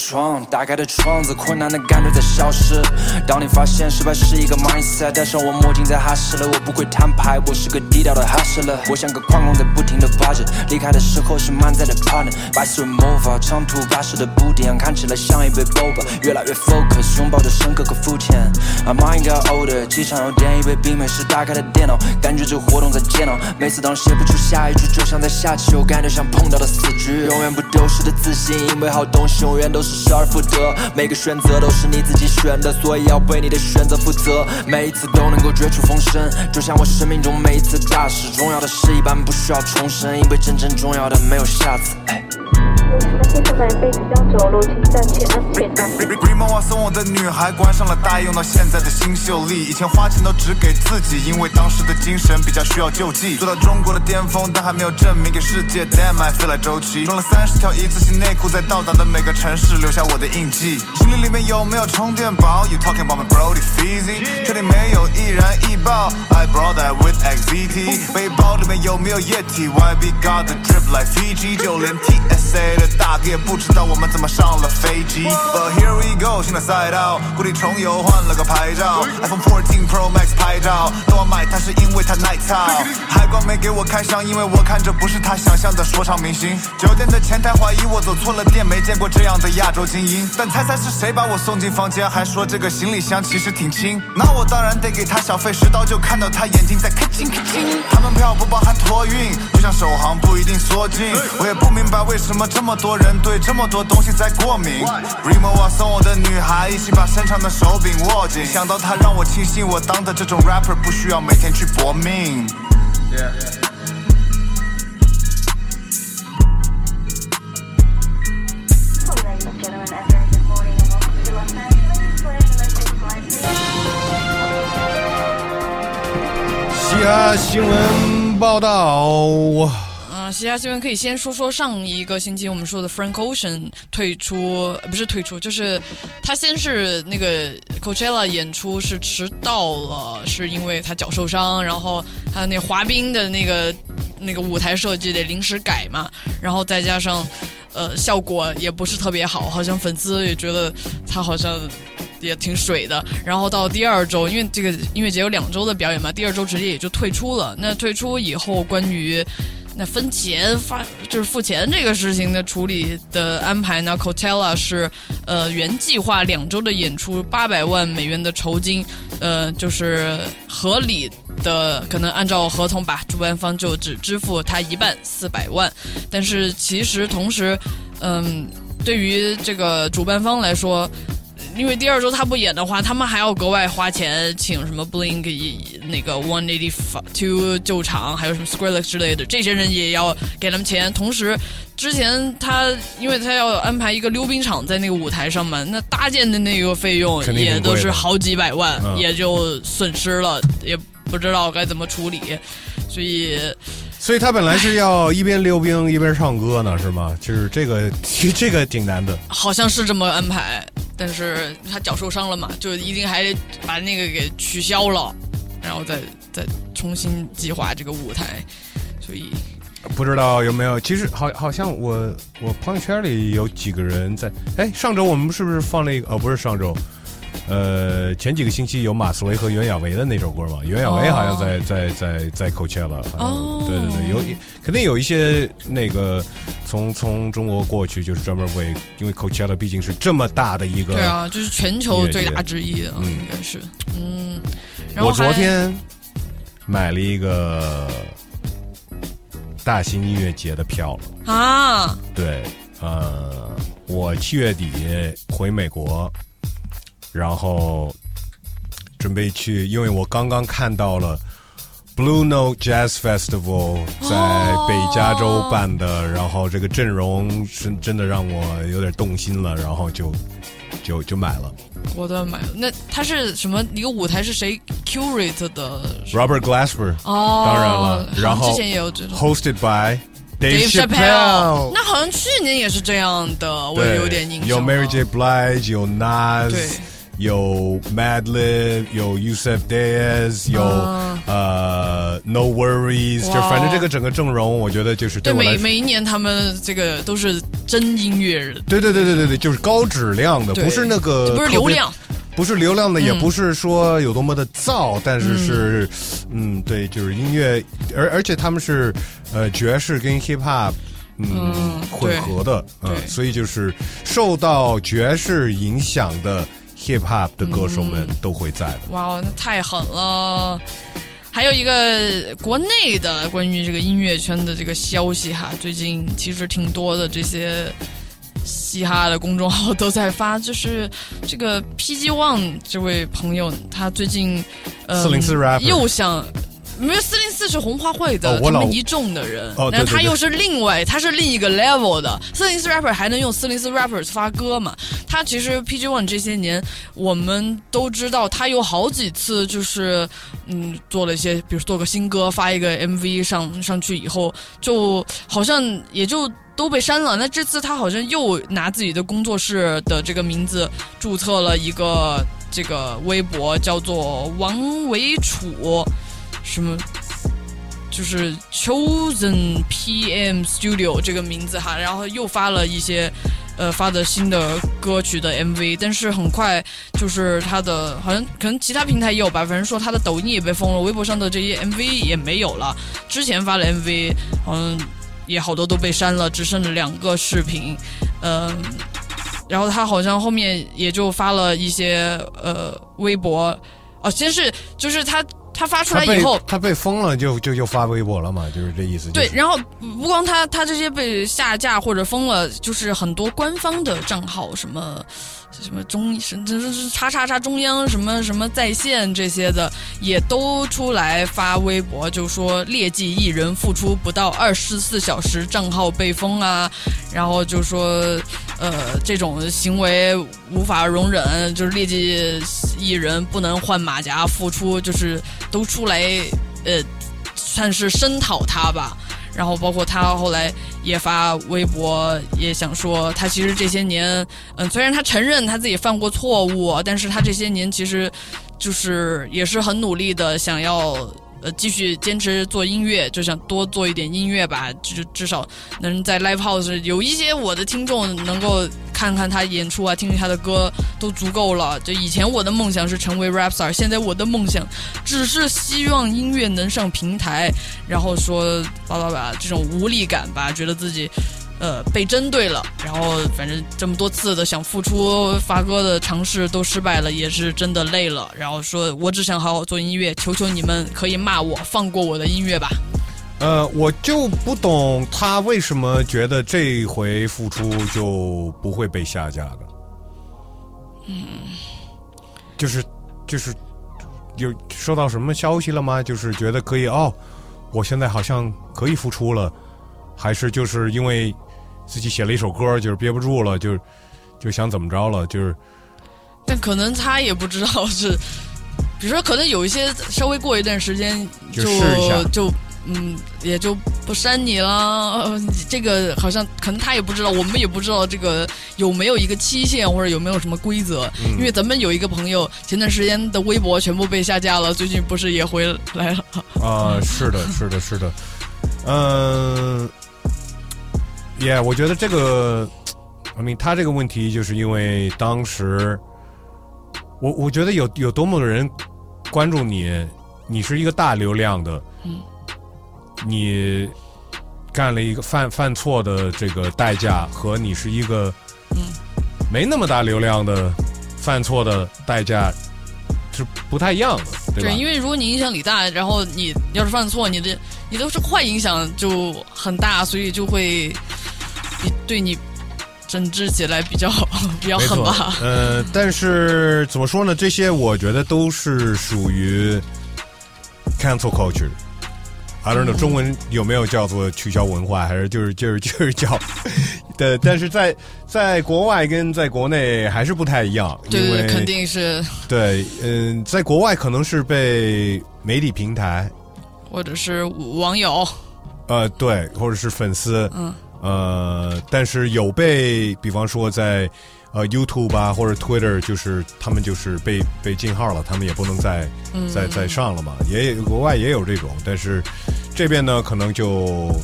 窗，打开的窗子，困难的感觉在消失。当你发现失败是一个 mindset，戴上我墨镜在哈士了，我不会摊牌，我是个低调的哈士了。我像个矿工在不停的发掘，离开的时候是满载的 partner，白色魔法，长途跋涉的布丁，看起来像一杯 boba，越来越 focus，拥抱着深刻和肤浅。I mind got older，机场又点一杯冰美式，打开了电脑，感觉这活动在煎熬。每次当写不出下一句，就像在下棋，我感觉像碰到了死局。永远不丢失的自信，因为好东西永远都是失而复得。每个选择都是你自己选的，所以要为你的选择负责。每一次都能够绝处逢生，就像我生命中每一次大事。重要的事一般不需要重申，因为真正重要的没有下次。哎。现在被子将走路，请暂且安全带。Remo 啊，送我的女孩关上了带，用到现在的新秀丽。以前花钱都只给自己，因为当时的精神比较需要救济。做到中国的巅峰，但还没有证明给世界。Damn I feel like 周琦，装了三十条一次性内裤，在到达的每个城市留下我的印记。行李里面有没有充电宝？You talking about my Brody Fizzy？确定没有易燃易爆？I brought that with XZT。背包里面有没有液体？YB got the drip like Fiji。就连 TSA 的大哥也不知道我们怎么上了飞机。But here we go，新的赛道，故地重游换了个牌照，iPhone 14 Pro Max 拍照，都要买它是因为它耐操。海关没给我开箱，因为我看着不是他想象的说唱明星。酒店的前台怀疑我走错了店，没见过这样的亚洲精英。但猜猜是谁把我送进房间，还说这个行李箱其实挺轻。那我当然得给他小费，十刀就看到他眼睛在咔叽咔叽。他们票不包含托运，就像首航不一定缩进。我也不明白为什么这么多人对这么多东西在过敏。Remo 啊，送我的女孩一起把身上的手柄握紧，想到她让我庆幸我当的这种 rapper 不需要每天去搏命。嘻哈新闻报道，其他新闻可以先说说上一个星期我们说的 Frank Ocean 退出，不是退出，就是他先是那个 Coachella 演出是迟到了，是因为他脚受伤，然后他那滑冰的那个那个舞台设计得临时改嘛，然后再加上呃效果也不是特别好，好像粉丝也觉得他好像。也挺水的，然后到第二周，因为这个音乐节有两周的表演嘛，第二周直接也就退出了。那退出以后，关于那分钱发就是付钱这个事情的处理的安排呢，Coachella 是呃原计划两周的演出八百万美元的酬金，呃就是合理的，可能按照合同吧，主办方就只支付他一半四百万，但是其实同时，嗯，对于这个主办方来说。因为第二周他不演的话，他们还要格外花钱请什么 Blink 那个 One Eighty Two 救场，还有什么 Skrillex 之类的，这些人也要给他们钱。同时，之前他因为他要安排一个溜冰场在那个舞台上嘛，那搭建的那个费用也都是好几百万，也就损失了，也不知道该怎么处理，所以。所以他本来是要一边溜冰一边唱歌呢，是吗？就是这个，这个挺难的。好像是这么安排，但是他脚受伤了嘛，就一定还得把那个给取消了，然后再再重新计划这个舞台，所以不知道有没有？其实好，好像我我朋友圈里有几个人在。哎，上周我们是不是放了一个？哦，不是上周，呃，前几个星期有马思唯和袁娅维的那首歌嘛？袁娅维好像在、在在在 Coachella，对对对，有一肯定有一些那个从从中国过去，就是专门为，因为 Coachella 毕竟是这么大的一个，对啊，就是全球最大之一啊，嗯应该是，嗯，然后我昨天买了一个大型音乐节的票了。啊，对，呃，我七月底回美国，然后准备去，因为我刚刚看到了 Blue Note Jazz Festival 在北加州办的，然后这个阵容是真的让我有点动心了，然后就就就买了。我都买了。那他是什么一个舞台是谁 curate 的？Robert Glasper，哦当然了，然后之前也有这种 hosted by Dave Chappelle，Chappelle，那好像去年也是这样的，我也有点印象。有 Mary J. Blige，有 Nas，对有 Madlib，有 Yusef Diaz，有、啊呃 No Worries，就反正这个整个阵容，我觉得就是对，每。每一年他们这个都是真音乐人，对对对对对对，就是高质量的，不是那个不是流量，不是流量的，也嗯不是说有多么的燥，但是是，嗯对，就是音乐，而而且他们是呃爵士跟 hip hop。嗯，嗯混合的，嗯对，所以就是受到爵士影响的 hip hop 的歌手们都会在的。哇，那太狠了！还有一个国内的关于这个音乐圈的这个消息哈，最近其实挺多的这些嘻哈的公众号都在发，就是这个 PG One 这位朋友，他最近呃四零四 rapper 又想。没有四零四是红花会的，哦我老他们一众的人，哦对对对然后他又是另外，他是另一个 level 的。四零四 rapper 还能用四零四 rappers 发歌嘛？他其实 PG One 这些年，我们都知道他有好几次就是嗯做了一些，比如做个新歌，发一个 MV 上上去以后，就好像也就。都被删了。那这次他好像又拿自己的工作室的这个名字注册了一个这个微博，叫做王维楚，什么就是 Chosen PM Studio 这个名字哈，然后又发了一些呃发的新的歌曲的 MV，但是很快就是他的好像可能其他平台也有吧，反正说他的抖音也被封了，微博上的这些 MV 也没有了，之前发的 MV 好像也好多都被删了，只剩了两个视频，嗯、然后他好像后面也就发了一些呃微博，哦，先是就是他他发出来以后，他被封了就，就就发微博了嘛，就是这意思。对，就是然后不光他他这些被下架或者封了，就是很多官方的账号，什么什么中叉叉叉中央什么什么在线这些的，也都出来发微博，就说劣迹艺人复出不到二十四小时账号被封啊，然后就说呃这种行为无法容忍，就是劣迹艺人不能换马甲复出，就是都出来呃算是声讨他吧。然后包括他后来也发微博，也想说他其实这些年，嗯，虽然他承认他自己犯过错误，但是他这些年其实就是也是很努力的，想要呃继续坚持做音乐，就想多做一点音乐吧，就至少能在 live house 有一些我的听众能够看看他演出啊，听听他的歌都足够了。就以前我的梦想是成为 rap star，现在我的梦想只是希望音乐能上平台，然后说叭叭叭这种无力感吧，觉得自己。呃，被针对了，然后反正这么多次的想复出发哥的尝试都失败了，也是真的累了。然后说，我只想好好做音乐，求求你们可以骂我，放过我的音乐吧。呃，我就不懂他为什么觉得这回复出就不会被下架的，嗯，就是就是有收到什么消息了吗？就是觉得可以哦，我现在好像可以复出了，还是就是因为自己写了一首歌，就是憋不住了，就就想怎么着了，就是但可能他也不知道是，比如说可能有一些稍微过一段时间就就嗯也就不删你了。呃这个好像可能他也不知道，我们也不知道这个有没有一个期限或者有没有什么规则。嗯因为咱们有一个朋友前段时间的微博全部被下架了，最近不是也回来了？啊、是的，是的，是的，嗯、也、我觉得这个，I mean，他这个问题就是因为当时，我我觉得有有多么的人关注你，你是一个大流量的，嗯，你干了一个犯犯错的这个代价和你是一个嗯没那么大流量的犯错的代价是不太一样的，对吧？因为如果你影响力大，然后你要是犯错，你的你都是坏影响就很大，所以就会比对你整治起来比较 比较狠吧。呃，但是怎么说呢？这些我觉得都是属于 cancel culture。I don't know，、嗯中文有没有叫做取消文化，还是就是就是就是叫 的？但是在在国外跟在国内还是不太一样，对对，因为肯定是，对，嗯，在国外可能是被媒体平台，或者是网友，呃，对，或者是粉丝，嗯，呃，但是有被，比方说在呃 YouTube 啊或者 Twitter，就是他们就是被被禁号了，他们也不能再嗯再再上了嘛。也国外也有这种，但是这边呢可能就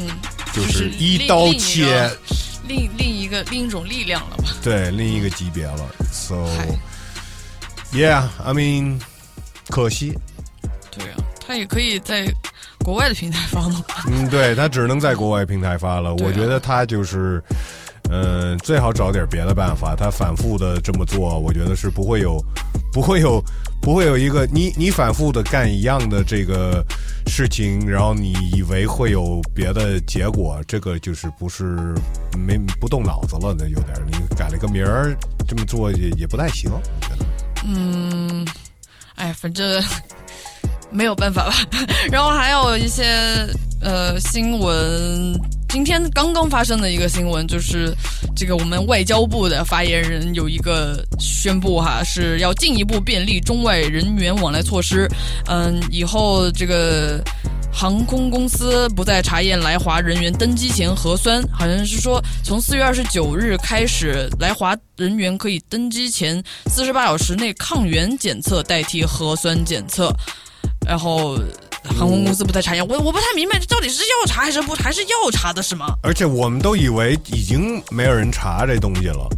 嗯，就是一刀切，另另一个另一种力量了吧？对另一个级别了。So yeah, I mean，可惜，对啊，他也可以在国外的平台发了？嗯，对他只能在国外平台发了。我觉得他就是，嗯、最好找点别的办法。他反复的这么做，我觉得是不会有，不会有，不会有一个你你反复的干一样的这个事情，然后你以为会有别的结果，这个就是不是没不动脑子了，那有点儿你改了个名儿这么做也也不太行，我觉得。嗯，哎，反正没有办法吧。然后还有一些呃新闻，今天刚刚发生的一个新闻，就是这个我们外交部的发言人有一个宣布哈，是要进一步便利中外人员往来措施。嗯，以后这个。航空公司不再查验来华人员登机前核酸，好像是说从四月二十九日开始，来华人员可以登机前四十八小时内抗原检测代替核酸检测，然后航空公司不太查验。我我不太明白，这到底是要查还是不还是要查的是吗？而且我们都以为已经没有人查这东西了。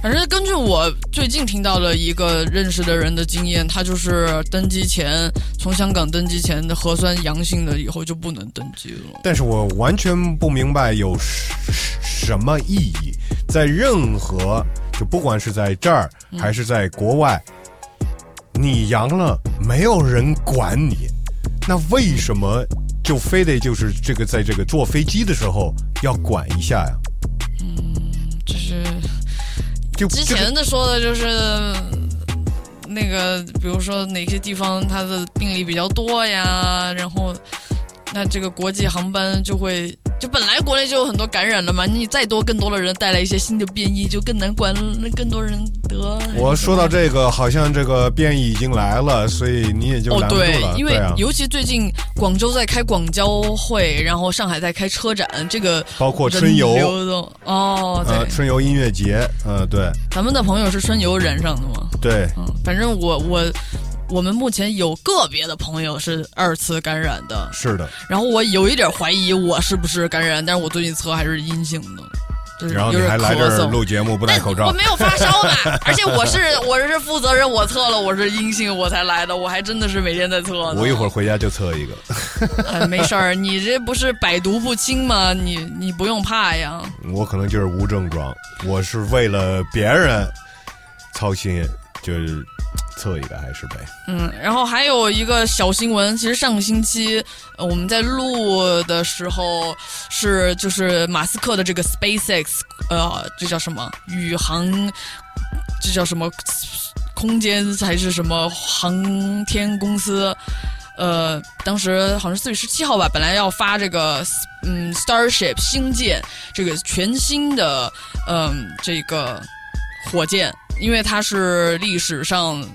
反正根据我最近听到的一个认识的人的经验，他就是登机前从香港登机前的核酸阳性的，以后就不能登机了。但是我完全不明白有什么意义，在任何就不管是在这儿还是在国外，你阳了，没有人管你，那为什么就非得就是这个在这个坐飞机的时候要管一下呀？嗯，就是就之前的说的就是。那个，比如说哪些地方它的病例比较多呀，然后那这个国际航班就会，就本来国内就有很多感染了嘛，你再多更多的人带来一些新的变异，就更难管，那更多人得。我说到这个，好像这个变异已经来了，所以你也就哦。对，因为啊、尤其最近广州在开广交会，然后上海在开车展，这个包括春游哦，对、呃，春游音乐节，呃，对，咱们的朋友是春游染上的吗？对，嗯，反正我我我们目前有个别的朋友是二次感染的，是的。然后我有一点怀疑我是不是感染，但是我最近测还是阴性的。就是然后你还来这儿录节目不戴口罩？我没有发烧吧？而且我是我是负责人，我测了我是阴性，我才来的。我还真的是每天在测呢。我一会儿回家就测一个。哎，没事儿，你这不是百毒不侵吗？你你不用怕呀。我可能就是无症状，我是为了别人操心，就是测一个还是呗。嗯，然后还有一个小新闻，其实上个星期、我们在录的时候是就是马斯克的这个 SpaceX，呃，这叫什么宇航，这叫什么空间还是什么航天公司？呃，当时好像是四月十七号吧，本来要发这个嗯 Starship 星舰这个全新的嗯这个火箭，因为它是历史上。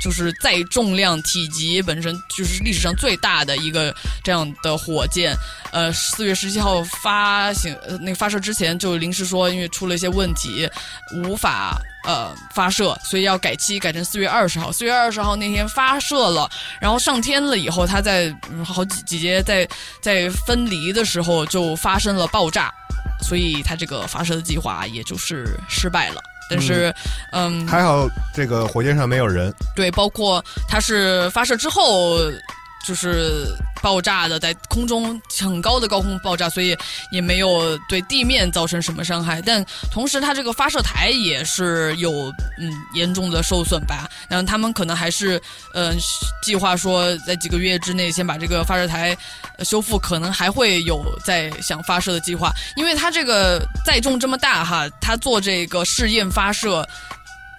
就是载重量、体积本身就是历史上最大的一个这样的火箭，呃，四月十七号发行呃那个发射之前就临时说，因为出了一些问题，无法呃发射，所以要改期，改成四月二十号。四月二十号那天发射了，然后上天了以后，它在、好几几节在在分离的时候就发生了爆炸，所以它这个发射的计划也就是失败了。但是，嗯，还好这个火箭上没有人。对，包括它是发射之后就是爆炸的，在空中很高的高空爆炸，所以也没有对地面造成什么伤害。但同时，它这个发射台也是有嗯严重的受损吧。然后他们可能还是嗯、计划说，在几个月之内先把这个发射台修复，可能还会有在想发射的计划，因为它这个载重这么大哈，它做这个试验发射。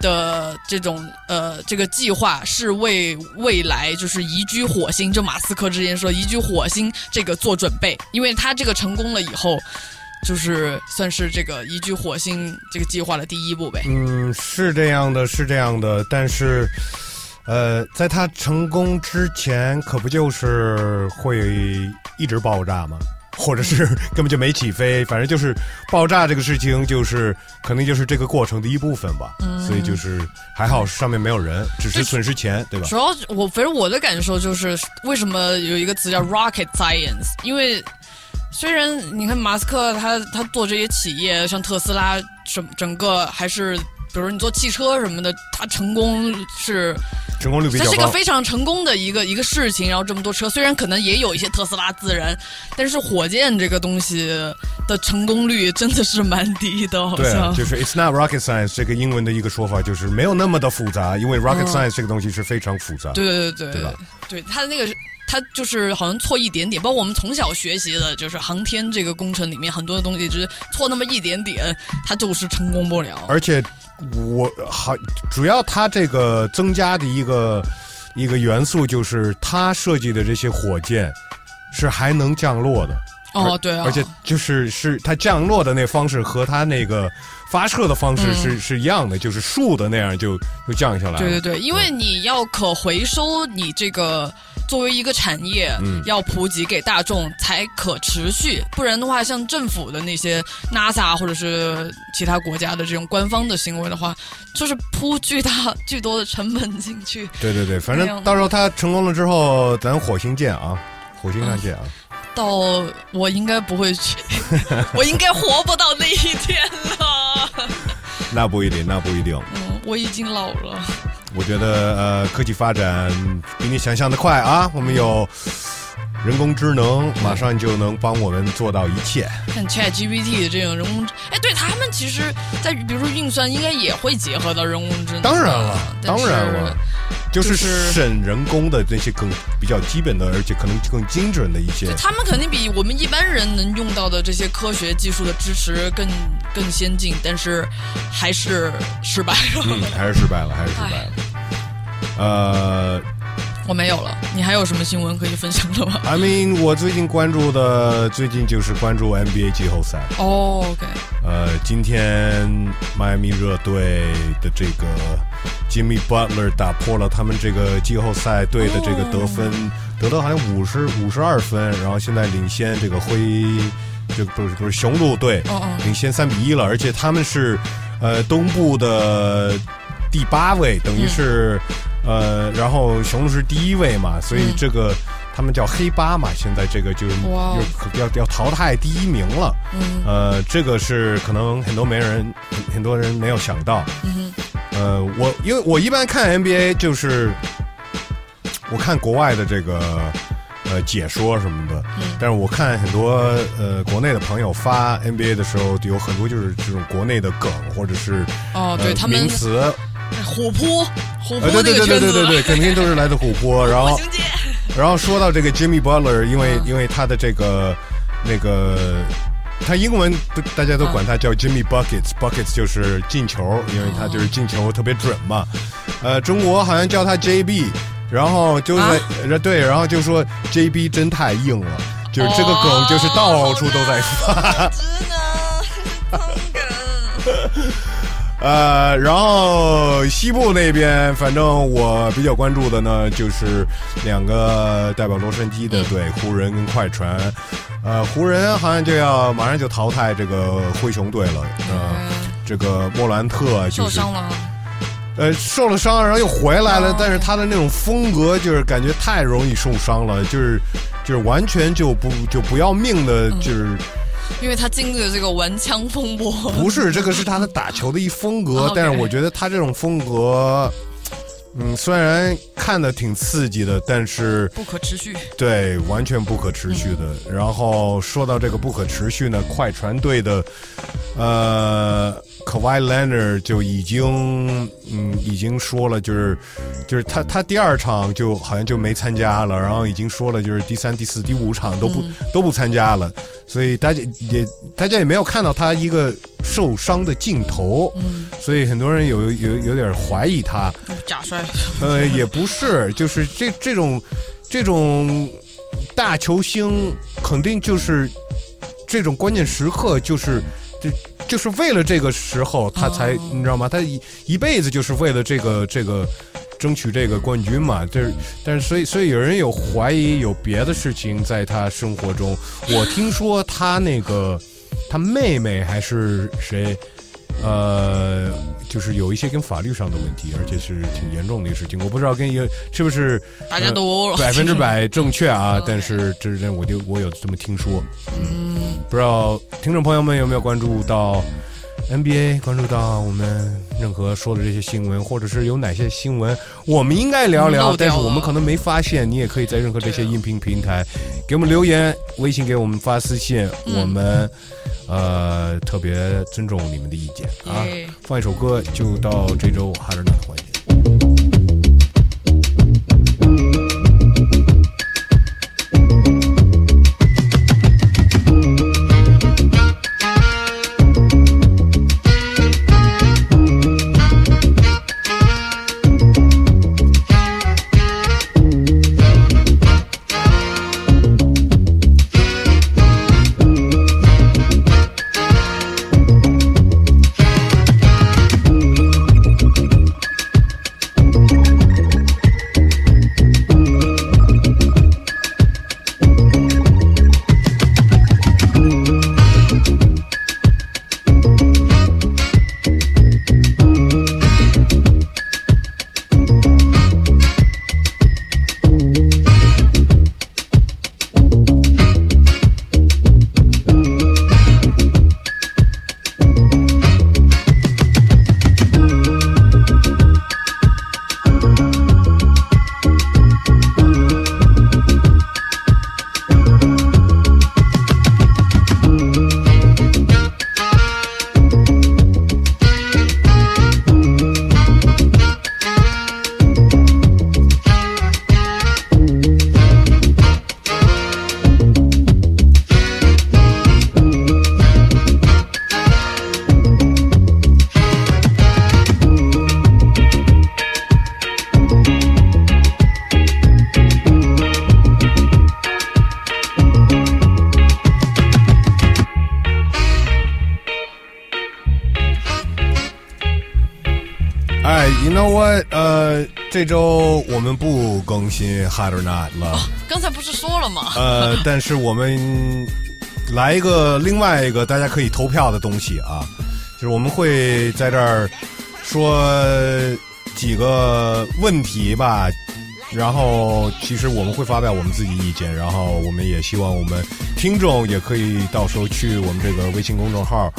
的这种呃，这个计划是为未来就是移居火星，就马斯克之前说移居火星这个做准备，因为他这个成功了以后，就是算是这个移居火星这个计划的第一步呗。嗯，是这样的，是这样的，但是，呃，在他成功之前，可不就是会一直爆炸吗？或者是 根本就没起飞，反正就是爆炸这个事情，就是可能就是这个过程的一部分吧。嗯所以就是还好上面没有人，只是损失钱，对吧主？要我反正我的感受就是，为什么有一个词叫 rocket science？因为虽然你看马斯克他他做这些企业，像特斯拉，整整个还是。比如你做汽车什么的，他成功是成功率比较高。这是一个非常成功的一个一个事情。然后这么多车，虽然可能也有一些特斯拉自燃，但是火箭这个东西的成功率真的是蛮低的，好像。，就是 it's not rocket science 这个英文的一个说法，就是没有那么的复杂，因为 rocket 嗯 science 这个东西是非常复杂。对对对对吧？对，他的那个他就是好像错一点点，包括我们从小学习的，就是航天这个工程里面很多的东西，就是错那么一点点，它就是成功不了。而且我好主要它这个增加的一个一个元素就是它设计的这些火箭是还能降落的。哦对啊而且就是是它降落的那方式和它那个发射的方式嗯是、是一样的，就是竖的那样就就降下来了。对对对，因为你要可回收，你这个作为一个产业，嗯要普及给大众才可持续，不然的话，像政府的那些 NASA 或者是其他国家的这种官方的行为的话，就是铺巨大巨多的成本进去。对对对，反正到时候它成功了之后，咱火星见啊，火星上见啊。到我应该不会去，我应该活不到那一天了。那不一定，那不一定。嗯，我已经老了。我觉得呃，科技发展比你想象的快啊！我们有人工智能，马上就能帮我们做到一切。像 Chat GPT 的这种人工智，哎，对他们其实，在比如说运算，应该也会结合到人工智能。当然了，当然了，就是就是省人工的那些更比较基本的，而且可能更精准的一些。他们肯定比我们一般人能用到的这些科学技术的支持更更先进，但是还是失败了。嗯，还是失败了，还是失败了。呃我没有了，你还有什么新闻可以分享的吗？，I mean，我最近关注的，最近就是关注 NBA 季后赛。哦，OK，呃，今天迈阿密热队的这个 Jimmy Butler 打破了他们这个季后赛队的这个得分，得到好像五十五十二分，然后现在领先这个灰，这个不是不是雄鹿队，领先三比一了，而且他们是呃东部的第八位，等于是、呃，然后雄鹿是第一位嘛，所以这个。他们叫黑八嘛，现在这个就是要要要淘汰第一名了。嗯呃，这个是可能很多没人很很多人没有想到。嗯呃，我因为我一般看 NBA 就是我看国外的这个呃解说什么的，嗯但是我看很多呃国内的朋友发 NBA 的时候，有很多就是这种国内的梗或者是哦对呃他们名词。虎扑，对对对个圈子，对对对对，肯定都是来自虎扑。然后，然后说到这个 Jimmy Butler，因为、因为他的这个那个，他英文都大家都管他叫 Jimmy Buckets，Buckets、就是进球，因为他就是进球特别准嘛。呃，中国好像叫他 JB，然后就是、呃对，然后就说 JB 真太硬了，就是这个梗就是到处都在发。呃，然后西部那边，反正我比较关注的呢，就是两个代表洛杉矶的队，湖人跟快船。呃，湖人好像就要马上就淘汰这个灰熊队了。呃，这个莫兰特就是受伤了。呃，受了伤，然后又回来了，但是他的那种风格就是感觉太容易受伤了，就是就是完全就不就不要命的，就是。因为他经历了这个玩枪风波，不是，这个是他的打球的一风格，但是我觉得他这种风格，嗯，虽然看的挺刺激的，但是不可持续。对，完全不可持续的。然后说到这个不可持续呢，快船队的呃 Kawhi Leonard 就已经嗯已经说了，就是就是他他第二场就好像就没参加了，然后已经说了，就是第三、第四、第五场都不、嗯都不参加了，所以大家也大家也没有看到他一个受伤的镜头，嗯所以很多人有有有点怀疑他。假摔。呃，也不是，就是这这种这种大球星，肯定就是这种关键时刻，就是就就是为了这个时候，他才、你知道吗？他一一辈子就是为了这个这个。争取这个冠军嘛。就是但是所以所以有人有怀疑有别的事情在他生活中。我听说他那个他妹妹还是谁，呃，就是有一些跟法律上的问题，而且是挺严重的一个事情。我不知道跟一个是不是大家都呃百分之百 正确啊，但是这这我就我有这么听说。嗯，不知道听众朋友们有没有关注到 NBA，关注到我们任何说的这些新闻，或者是有哪些新闻我们应该聊聊，但是我们可能没发现。你也可以在任何这些音频平台给我们留言，微信给我们发私信，嗯我们呃特别尊重你们的意见啊。放一首歌就到这周哈日娜的环节。刚才不是说了吗？呃，但是我们来一个另外一个大家可以投票的东西啊，就是我们会在这儿说几个问题吧，然后其实我们会发表我们自己意见，然后我们也希望我们听众也可以到时候去我们这个微信公众号。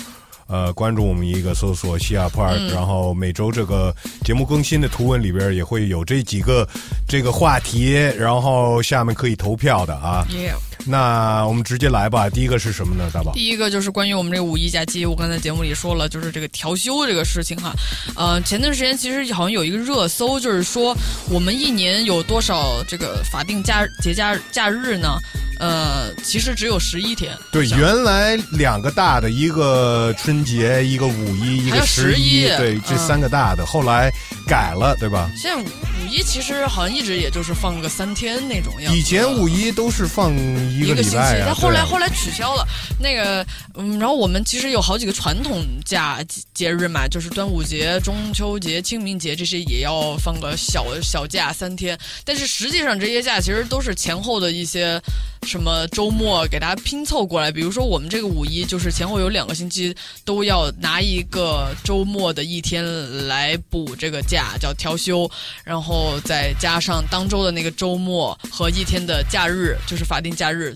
呃，关注我们一个搜索西亚 Park，、嗯然后每周这个节目更新的图文里边也会有这几个这个话题，然后下面可以投票的啊。Yeah 那我们直接来吧，第一个是什么呢，大宝？第一个就是关于我们这个五一假期，我刚才节目里说了，就是这个调休这个事情哈。呃，前段时间其实好像有一个热搜，就是说我们一年有多少这个法定假节假假日呢？呃，其实只有十一天。对，原来两个大的，一个春节，一个五一，一个十十一对，这嗯三个大的，后来改了，对吧？现在五五一其实好像一直也就是放个三天那种样子。以前五一都是放一一个星期，个礼拜啊，但后来后来取消了。那个，嗯，然后我们其实有好几个传统假节节日嘛，就是端午节、中秋节、清明节这些也要放个小小假三天。但是实际上这些假其实都是前后的一些什么周末给大家拼凑过来。比如说我们这个五一就是前后有两个星期都要拿一个周末的一天来补这个假，叫调休，然后再加上当周的那个周末和一天的假日，就是法定假日。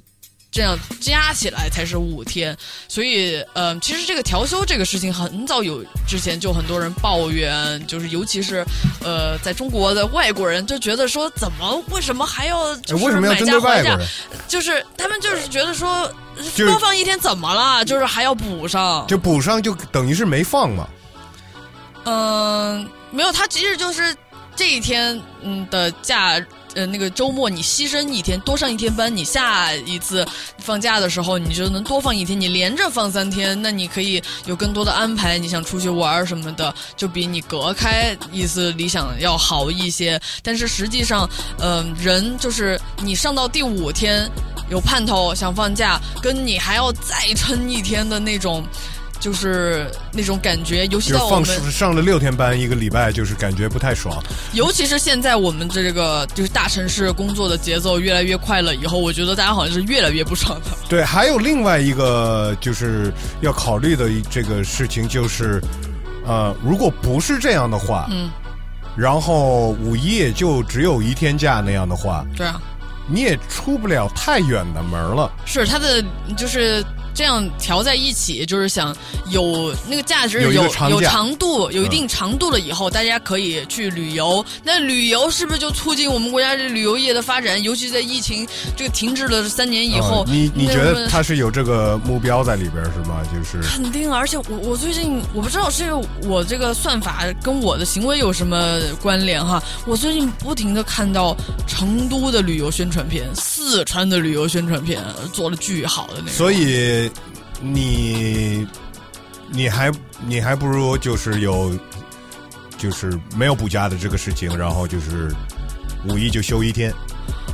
这样加起来才是五天，所以，呃，其实这个调休这个事情很早有之前就很多人抱怨，就是尤其是，呃，在中国的外国人就觉得说，怎么为什么还要就是为什么要买针假还假对外国人？就是他们就是觉得说多放一天怎么了？就是还要补上，就补上就等于是没放嘛。嗯，没有，他其实就是这一天嗯的假，呃，那个周末你牺牲一天，多上一天班，你下一次放假的时候你就能多放一天，你连着放三天，那你可以有更多的安排，你想出去玩什么的，就比你隔开意思理想要好一些。但是实际上，嗯、人就是你上到第五天有盼头想放假，跟你还要再撑一天的那种。就是那种感觉，尤其是放到我们，上了六天班一个礼拜，就是感觉不太爽。尤其是现在我们这个就是大城市工作的节奏越来越快了以后，我觉得大家好像是越来越不爽的。对，还有另外一个就是要考虑的这个事情就是，呃，如果不是这样的话，嗯，然后五一也就只有一天假那样的话，对啊，你也出不了太远的门了。是他的就是这样调在一起，就是想有那个价值有有有长度，有一定嗯长度了以后，大家可以去旅游。那旅游是不是就促进我们国家这旅游业的发展？尤其在疫情这个停滞了三年以后，呃你你觉得么他是有这个目标在里边是吗？就是肯定，而且我我最近我不知道是我这个算法跟我的行为有什么关联哈。我最近不停的看到成都的旅游宣传片、四川的旅游宣传片做的巨好的那种。所以你你还你还不如就是有就是没有补假的这个事情，然后就是五一就休一天。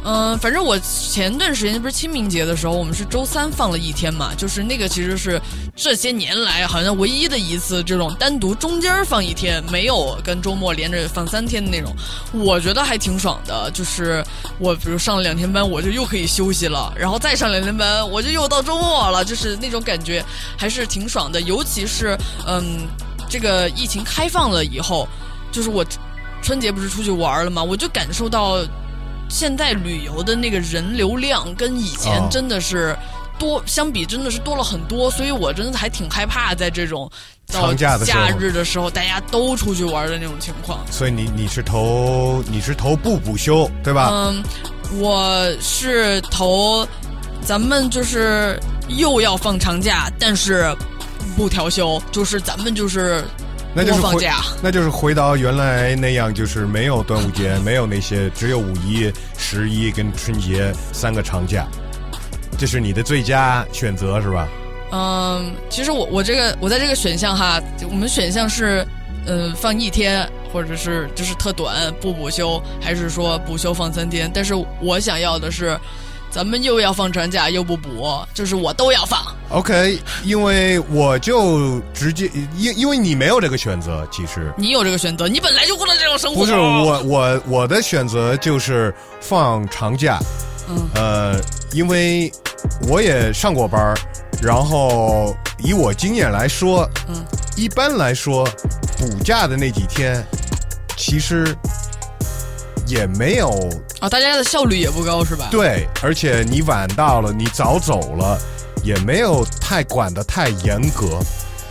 嗯，反正我前段时间不是清明节的时候，我们是周三放了一天嘛，就是那个其实是这些年来好像唯一的一次这种单独中间放一天，没有跟周末连着放三天的那种，我觉得还挺爽的。就是我比如上了两天班，我就又可以休息了，然后再上两天班，我就又到周末了，就是那种感觉还是挺爽的。尤其是嗯，这个疫情开放了以后，就是我春节不是出去玩了嘛，我就感受到。现在旅游的那个人流量跟以前哦真的是多，相比真的是多了很多，所以我真的还挺害怕在这种到长假的时候假日的时候，大家都出去玩的那种情况。所以你你是投你是投不补休对吧？嗯，我是投，咱们就是又要放长假，但是不调休，就是咱们就是那就是放假。那就是回到原来那样，就是没有端午节，没有那些，只有五一、十一跟春节三个长假，这是你的最佳选择是吧？嗯，其实我我这个我在这个选项哈，我们选项是，嗯，放一天，或者是就是特短不补休，还是说补休放三天？但是我想要的是，咱们又要放长假又不补，就是我都要放。OK，因为我就直接因因为你没有这个选择，其实你有这个选择，你本来就过了这种生活。不是我我我的选择就是放长假，嗯呃，因为我也上过班儿然后以我经验来说，嗯，一般来说补假的那几天，其实也没有啊，大家的效率也不高是吧？对，而且你晚到了，你早走了，也没有太管得太严格，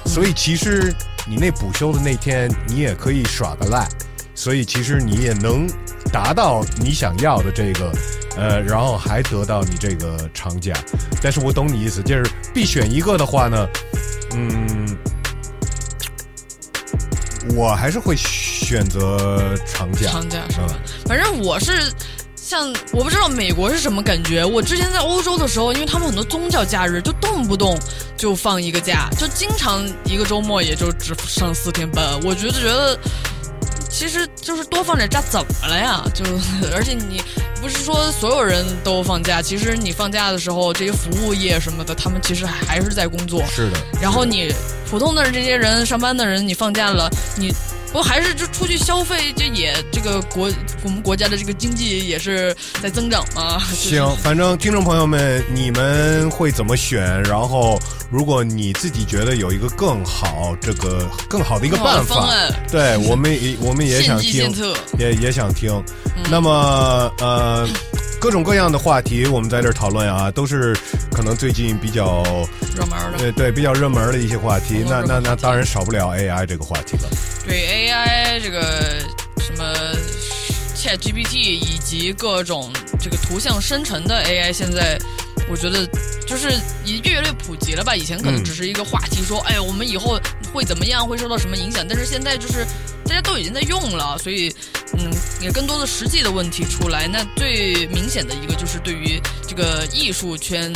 所以其实你那补休的那天，你也可以耍个赖，所以其实你也能达到你想要的这个，呃，然后还得到你这个长假。但是我懂你意思，就是必选一个的话呢，嗯，我还是会选择长假。长假是吧？反正我是像我不知道美国是什么感觉。我之前在欧洲的时候，因为他们很多宗教假日就动不动就放一个假，就经常一个周末也就只上四天班。我觉得觉得。其实就是多放点假怎么了呀？就而且你不是说所有人都放假，其实你放假的时候，这些服务业什么的，他们其实还是在工作。是的。然后你普通的这些人上班的人，你放假了，你不还是就出去消费？这也这个国我们国家的这个经济也是在增长嘛。就是行，反正听众朋友们，你们会怎么选？然后，如果你自己觉得有一个更好、这个更好的一个办法对我们也我们也想听，也也想听。那么，呃，各种各样的话题我们在这儿讨论啊，都是可能最近比较热门的。对对比较热门的一些话题。那那那当然少不了 AI 这个话题了。对 AI 这个什么 Chat GPT 以及各种这个图像生成的 AI，现在我觉得就是也越来越普及了吧。以前可能嗯只是一个话题，说哎，我们以后会怎么样，会受到什么影响，但是现在就是大家都已经在用了，所以嗯，也更多的实际的问题出来。那最明显的一个就是对于这个艺术圈，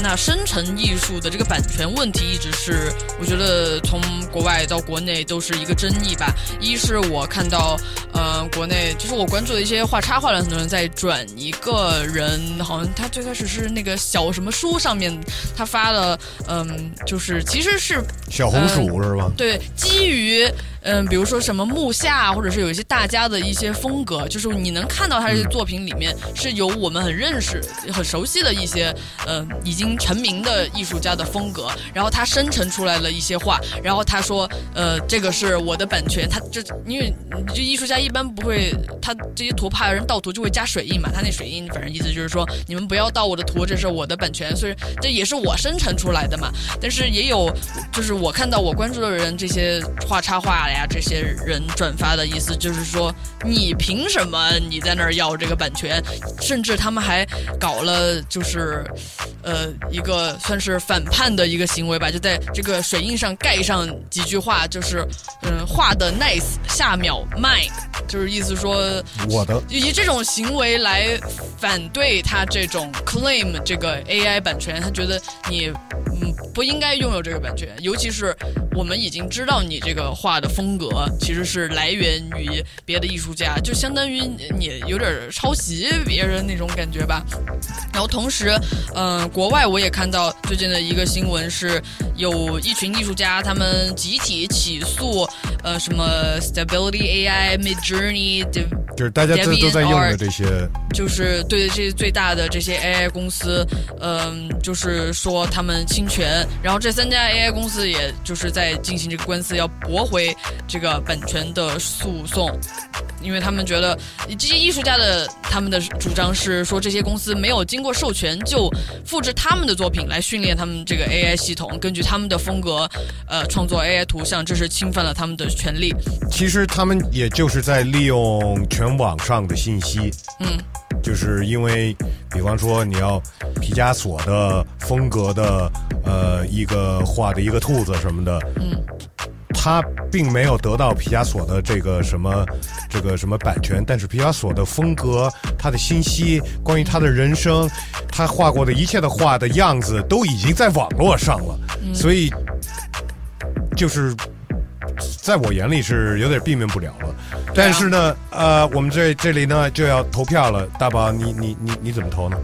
那生成艺术的这个版权问题，一直是我觉得从国外到国内都是一个争议吧。一是我看到，呃，国内就是我关注的一些画插画的很多人在转一个人，好像他最开始是那个小什么书上面他发了，嗯，就是其实是小红薯是吧？对，基于嗯，比如说什么木下，或者是有一些大家的一些风格，就是你能看到他这些作品里面是有我们很认识、很熟悉的一些嗯已经成名的艺术家的风格，然后他生成出来了一些画，然后他说呃这个是我的版权，他这因为这艺术家一般不会，他这些图怕人盗图就会加水印嘛，他那水印反正意思就是说你们不要盗我的图，这是我的版权，所以这也是我生成出来的嘛。但是也有就是我看到我关注的人这些画插画呀，这些人转发的意思就是说，你凭什么你在那儿要这个版权？甚至他们还搞了就是，呃，一个算是反叛的一个行为吧，就在这个水印上盖上几句话，就是嗯，画的 nice，下秒卖，就是意思说我的以这种行为来反对他这种 claim 这个 AI 版权，他觉得你嗯不应该拥有这个版权，尤其是我们已经知道你这个画的风风格其实是来源于别的艺术家，就相当于你有点抄袭别人那种感觉吧。然后同时，嗯、国外我也看到最近的一个新闻是，有一群艺术家他们集体起诉，呃，什么 Stability AI、Mid Journey、就是大家都都在用的这些，就是对这些最大的这些 AI 公司，嗯、就是说他们侵权，然后这三家 AI 公司也就是在进行这个官司，要驳回这个版权的诉讼，因为他们觉得这些艺术家的他们的主张是说这些公司没有经过授权就复制他们的作品来训练他们这个 AI 系统，根据他们的风格，呃，创作 AI 图像，这是侵犯了他们的权利。其实他们也就是在利用全网上的信息，嗯，就是因为，比方说你要毕加索的风格的，呃，一个画的一个兔子什么的，嗯，他并没有得到毕加索的这个什么这个什么版权，但是毕加索的风格、他的信息、关于他的人生、他画过的一切的画的样子，都已经在网络上了，嗯。所以就是在我眼里是有点避免不了了。但是呢，呃，我们这这里呢就要投票了，大宝，你你你你怎么投呢？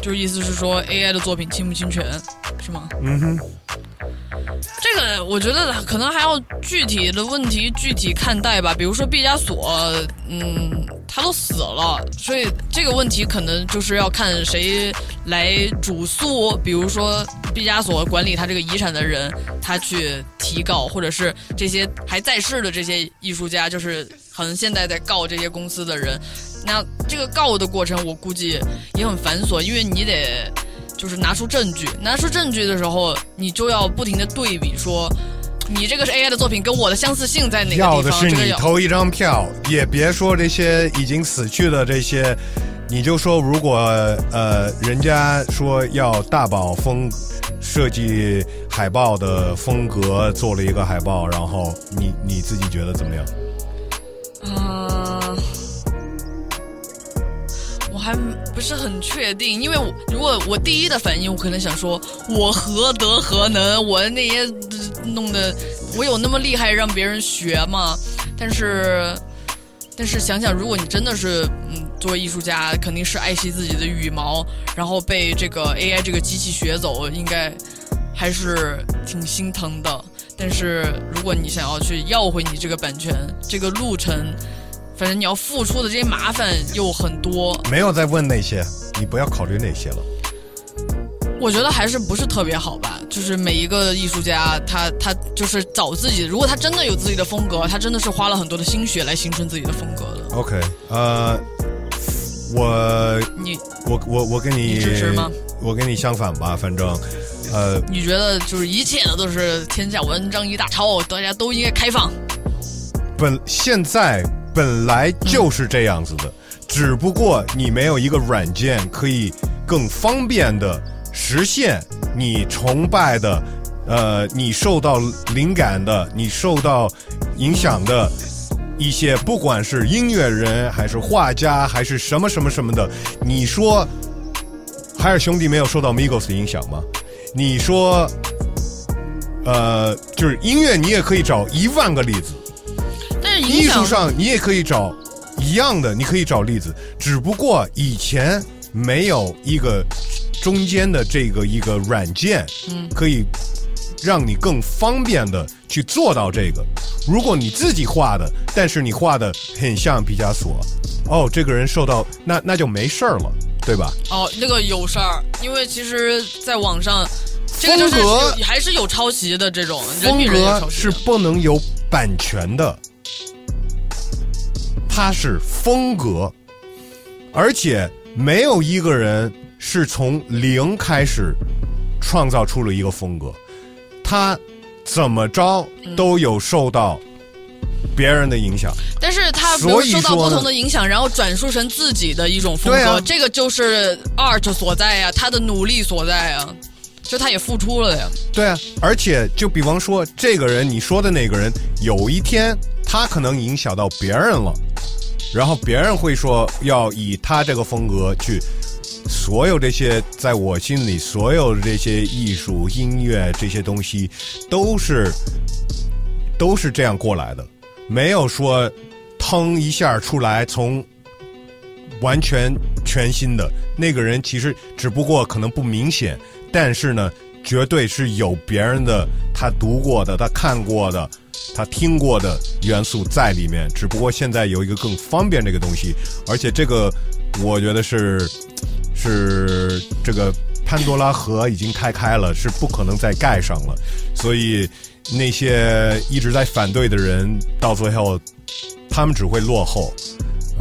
就是意思是说 AI 的作品侵不侵权，是吗？嗯哼，这个我觉得可能还要具体的问题具体看待吧。比如说毕加索，嗯，他都死了，所以这个问题可能就是要看谁来主诉。比如说毕加索管理他这个遗产的人，他去提告，或者是这些还在世的这些艺术家，就是可能现在在告这些公司的人。那这个告的过程，我估计也很繁琐，因为你得。就是拿出证据，拿出证据的时候，你就要不停的对比说，你这个是 AI 的作品，跟我的相似性在哪个地方？要的是投一张票，也别说这些已经死去的这些，你就说如果呃人家说要大宝风设计海报的风格做了一个海报，然后你你自己觉得怎么样？啊、我还不是很确定，因为我如果我第一的反应，我可能想说，我何德何能？我那些弄的，我有那么厉害让别人学吗？但是，但是想想，如果你真的是嗯，作为艺术家，肯定是爱惜自己的羽毛，然后被这个 AI 这个机器学走，应该还是挺心疼的。但是如果你想要去要回你这个版权，这个路程，反正你要付出的这些麻烦又很多。没有在问那些，你不要考虑那些了。我觉得还是不是特别好吧，就是每一个艺术家，他他就是找自己，如果他真的有自己的风格，他真的是花了很多的心血来形成自己的风格的。OK，呃，我你我我我跟你你支持吗我跟你相反吧，反正呃，你觉得就是一切的都是天下文章一大抄，大家都应该开放。本现在本来就是这样子的，只不过你没有一个软件可以更方便的实现你崇拜的，呃，你受到灵感的，你受到影响的一些不管是音乐人还是画家还是什么什么什么的，你说海尔兄弟没有受到 Migos 的影响吗？你说，呃，就是音乐，你也可以找一万个例子。艺术上你也可以找一样的，你可以找例子，只不过以前没有一个中间的这个一个软件，嗯可以让你更方便的去做到这个。如果你自己画的，但是你画的很像毕加索，哦，这个人受到那那就没事儿了，对吧？哦，那个有事儿，因为其实在网上，这个就是还是有抄袭的这种人风格是不能有版权的，它是风格，而且没有一个人是从零开始创造出了一个风格，他怎么着都有受到别人的影响。但是他所以受到不同的影响，然后转述成自己的一种风格，啊这个就是 art 所在呀，他的努力所在呀，就他也付出了呀。对啊，而且就比方说，这个人你说的那个人，有一天他可能影响到别人了，然后别人会说要以他这个风格去，所有这些在我心里，所有的这些艺术、音乐这些东西，都是都是这样过来的，没有说腾一下出来从完全全新的那个人，其实只不过可能不明显，但是呢，绝对是有别人的他读过的、他看过的、他听过的元素在里面。只不过现在有一个更方便这个东西，而且这个我觉得是是这个潘多拉盒已经开开了，是不可能再盖上了，所以那些一直在反对的人，到最后他们只会落后。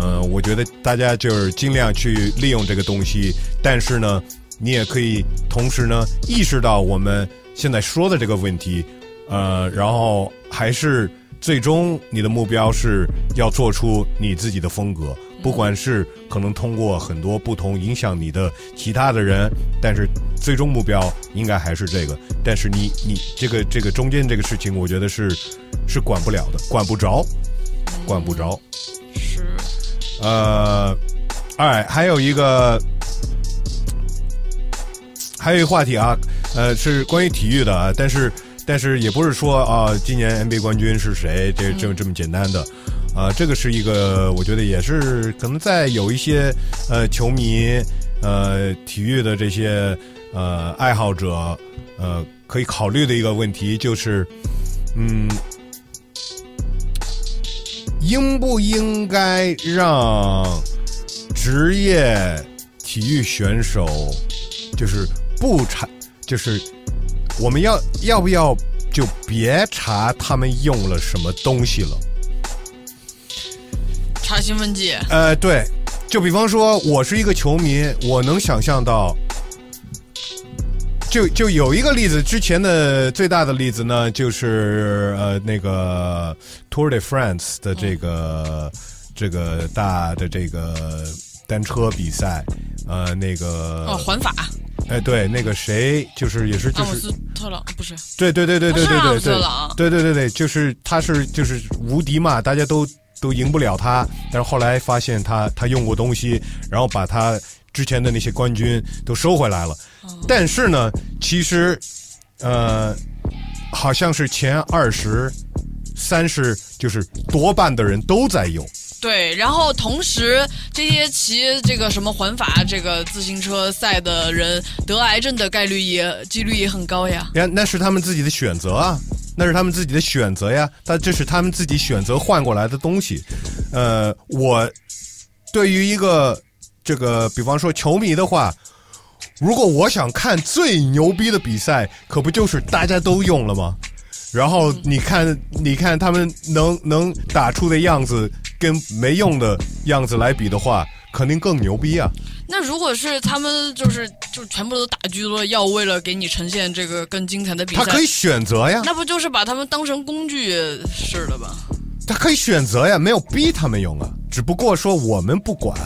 嗯、我觉得大家就是尽量去利用这个东西，但是呢，你也可以同时呢意识到我们现在说的这个问题，呃，然后还是最终你的目标是要做出你自己的风格，不管是可能通过很多不同影响你的其他的人，但是最终目标应该还是这个。但是你你这个这个中间这个事情，我觉得是是管不了的，管不着，管不着。是。呃，哎，还有一个，还有一个话题啊，呃，是关于体育的啊，但是但是也不是说啊，今年 NBA 冠军是谁，这这这么简单的。啊、这个是一个，我觉得也是可能在有一些呃球迷、呃体育的这些呃爱好者呃可以考虑的一个问题，就是嗯，应不应该让职业体育选手就是不查，就是我们要要不要就别查他们用了什么东西了？查兴奋剂，呃，对，就比方说，我是一个球迷，我能想象到，就就有一个例子，之前的最大的例子呢，就是呃那个 Tour de France 的这个、这个大的这个单车比赛，呃，那个哦，环法，哎，对，那个谁，就是也是就是特朗不是？对对对对对对对对对对对对，就是他是就是无敌嘛，大家都都赢不了他，但是后来发现他他用过东西，然后把他之前的那些冠军都收回来了。但是呢，其实呃，好像是前二十、三十，就是多半的人都在用。对，然后同时这些骑这个什么环法这个自行车赛的人得癌症的概率也几率也很高呀。呀，那是他们自己的选择啊，那是他们自己的选择呀，但这是他们自己选择换过来的东西。呃，我对于一个这个，比方说球迷的话，如果我想看最牛逼的比赛，可不就是大家都用了吗？然后你看，你看他们能能打出的样子，跟没用的样子来比的话，肯定更牛逼啊！那如果是他们就是就全部都打狙了，要为了给你呈现这个更精彩的比赛，他可以选择呀，那不就是把他们当成工具似的吧？他可以选择呀，没有逼他们用啊，只不过说我们不管，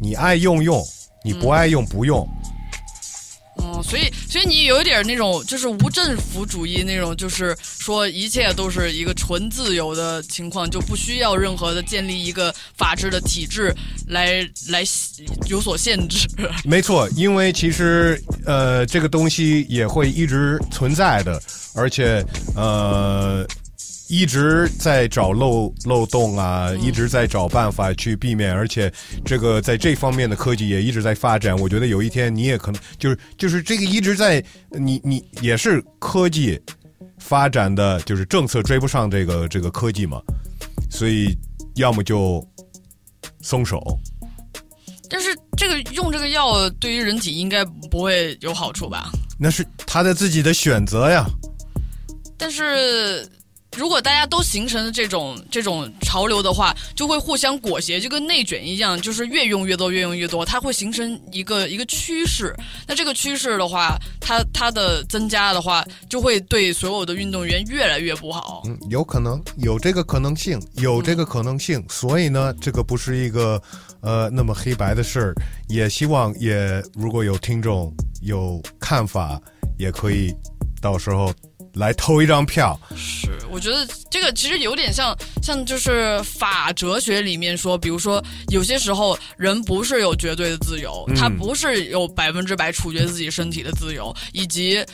你爱用用，你不爱用不用。哦，所以所以你有一点那种就是无政府主义那种，就是说一切都是一个纯自由的情况，就不需要任何的建立一个法治的体制来来有所限制。没错，因为其实呃，这个东西也会一直存在的，而且呃。一直在找漏漏洞啊，一直在找办法去避免，而且这个在这方面的科技也一直在发展。我觉得有一天你也可能就是就是这个一直在你你也是科技发展的，就是政策追不上这个这个科技嘛，所以要么就松手。但是这个用这个药对于人体应该不会有好处吧？那是他的自己的选择呀。但是。如果大家都形成了这种这种潮流的话，就会互相裹挟，就跟内卷一样，就是越用越多，越用越多，它会形成一个一个趋势。那这个趋势的话，它它的增加的话，就会对所有的运动员越来越不好。嗯，有可能有这个可能性，有这个可能性。所以呢，这个不是一个呃那么黑白的事儿。也希望也如果有听众有看法，也可以到时候。来偷一张票，是我觉得这个其实有点像像就是法哲学里面说，比如说有些时候人不是有绝对的自由，他不是有百分之百处决自己身体的自由，以及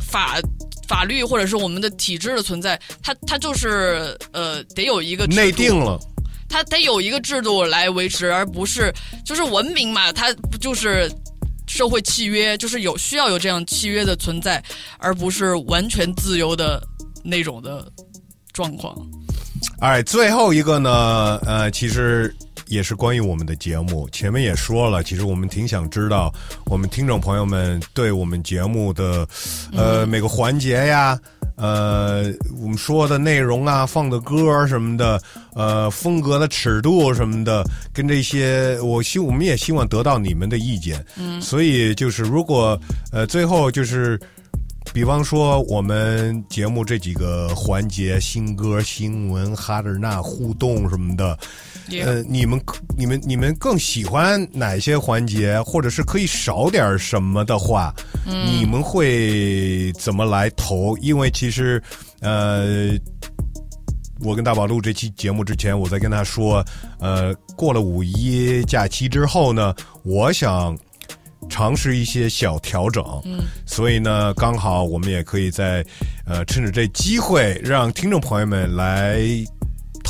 法法律或者是我们的体制的存在，它它就是呃得有一个内定了，它得有一个制度来维持，而不是就是文明嘛，它不就是。社会契约就是有需要有这样契约的存在，而不是完全自由的那种的状况。哎，最后一个呢，呃，其实也是关于我们的节目。前面也说了，其实我们挺想知道我们听众朋友们对我们节目的呃每个环节呀。呃，我们说的内容啊，放的歌什么的，呃，风格的尺度什么的，跟这些，我希我们也希望得到你们的意见。嗯，所以就是如果呃最后就是，比方说我们节目这几个环节，新歌、新闻、哈德纳互动什么的。呃，你们、你们、你们更喜欢哪些环节，或者是可以少点什么的话，你们会怎么来投？因为其实，呃，我跟大宝录这期节目之前，我在跟他说，呃，过了五一假期之后呢，我想尝试一些小调整。嗯，所以呢，刚好我们也可以在呃，趁着这机会，让听众朋友们来。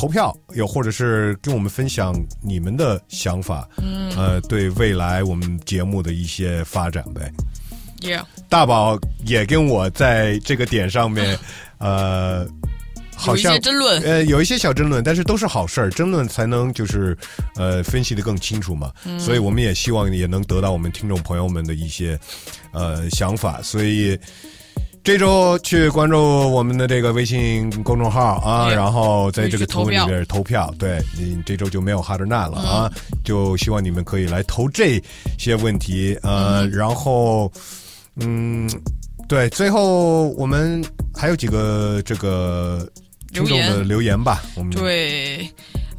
投票，又或者是跟我们分享你们的想法，嗯，呃，对未来我们节目的一些发展呗。Yeah，大宝也跟我在这个点上面，呃，好像争论，呃，有一些小争论，但是都是好事儿，争论才能就是呃分析的更清楚嘛。所以我们也希望也能得到我们听众朋友们的一些呃想法，所以。这周去关注我们的这个微信公众号啊，然后在这个图里边投票。对，你这周就没有哈德纳了啊，就希望你们可以来投这些问题呃，然后嗯，对，最后我们还有几个这个听众的留言吧，我们对。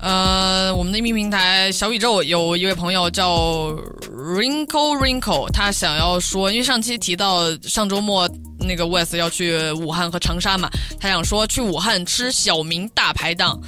呃，我们的音频平台小宇宙有一位朋友叫 Wrinkle Wrinkle，他想要说，因为上期提到上周末那个 West 要去武汉和长沙嘛，他想说去武汉吃小明大排档。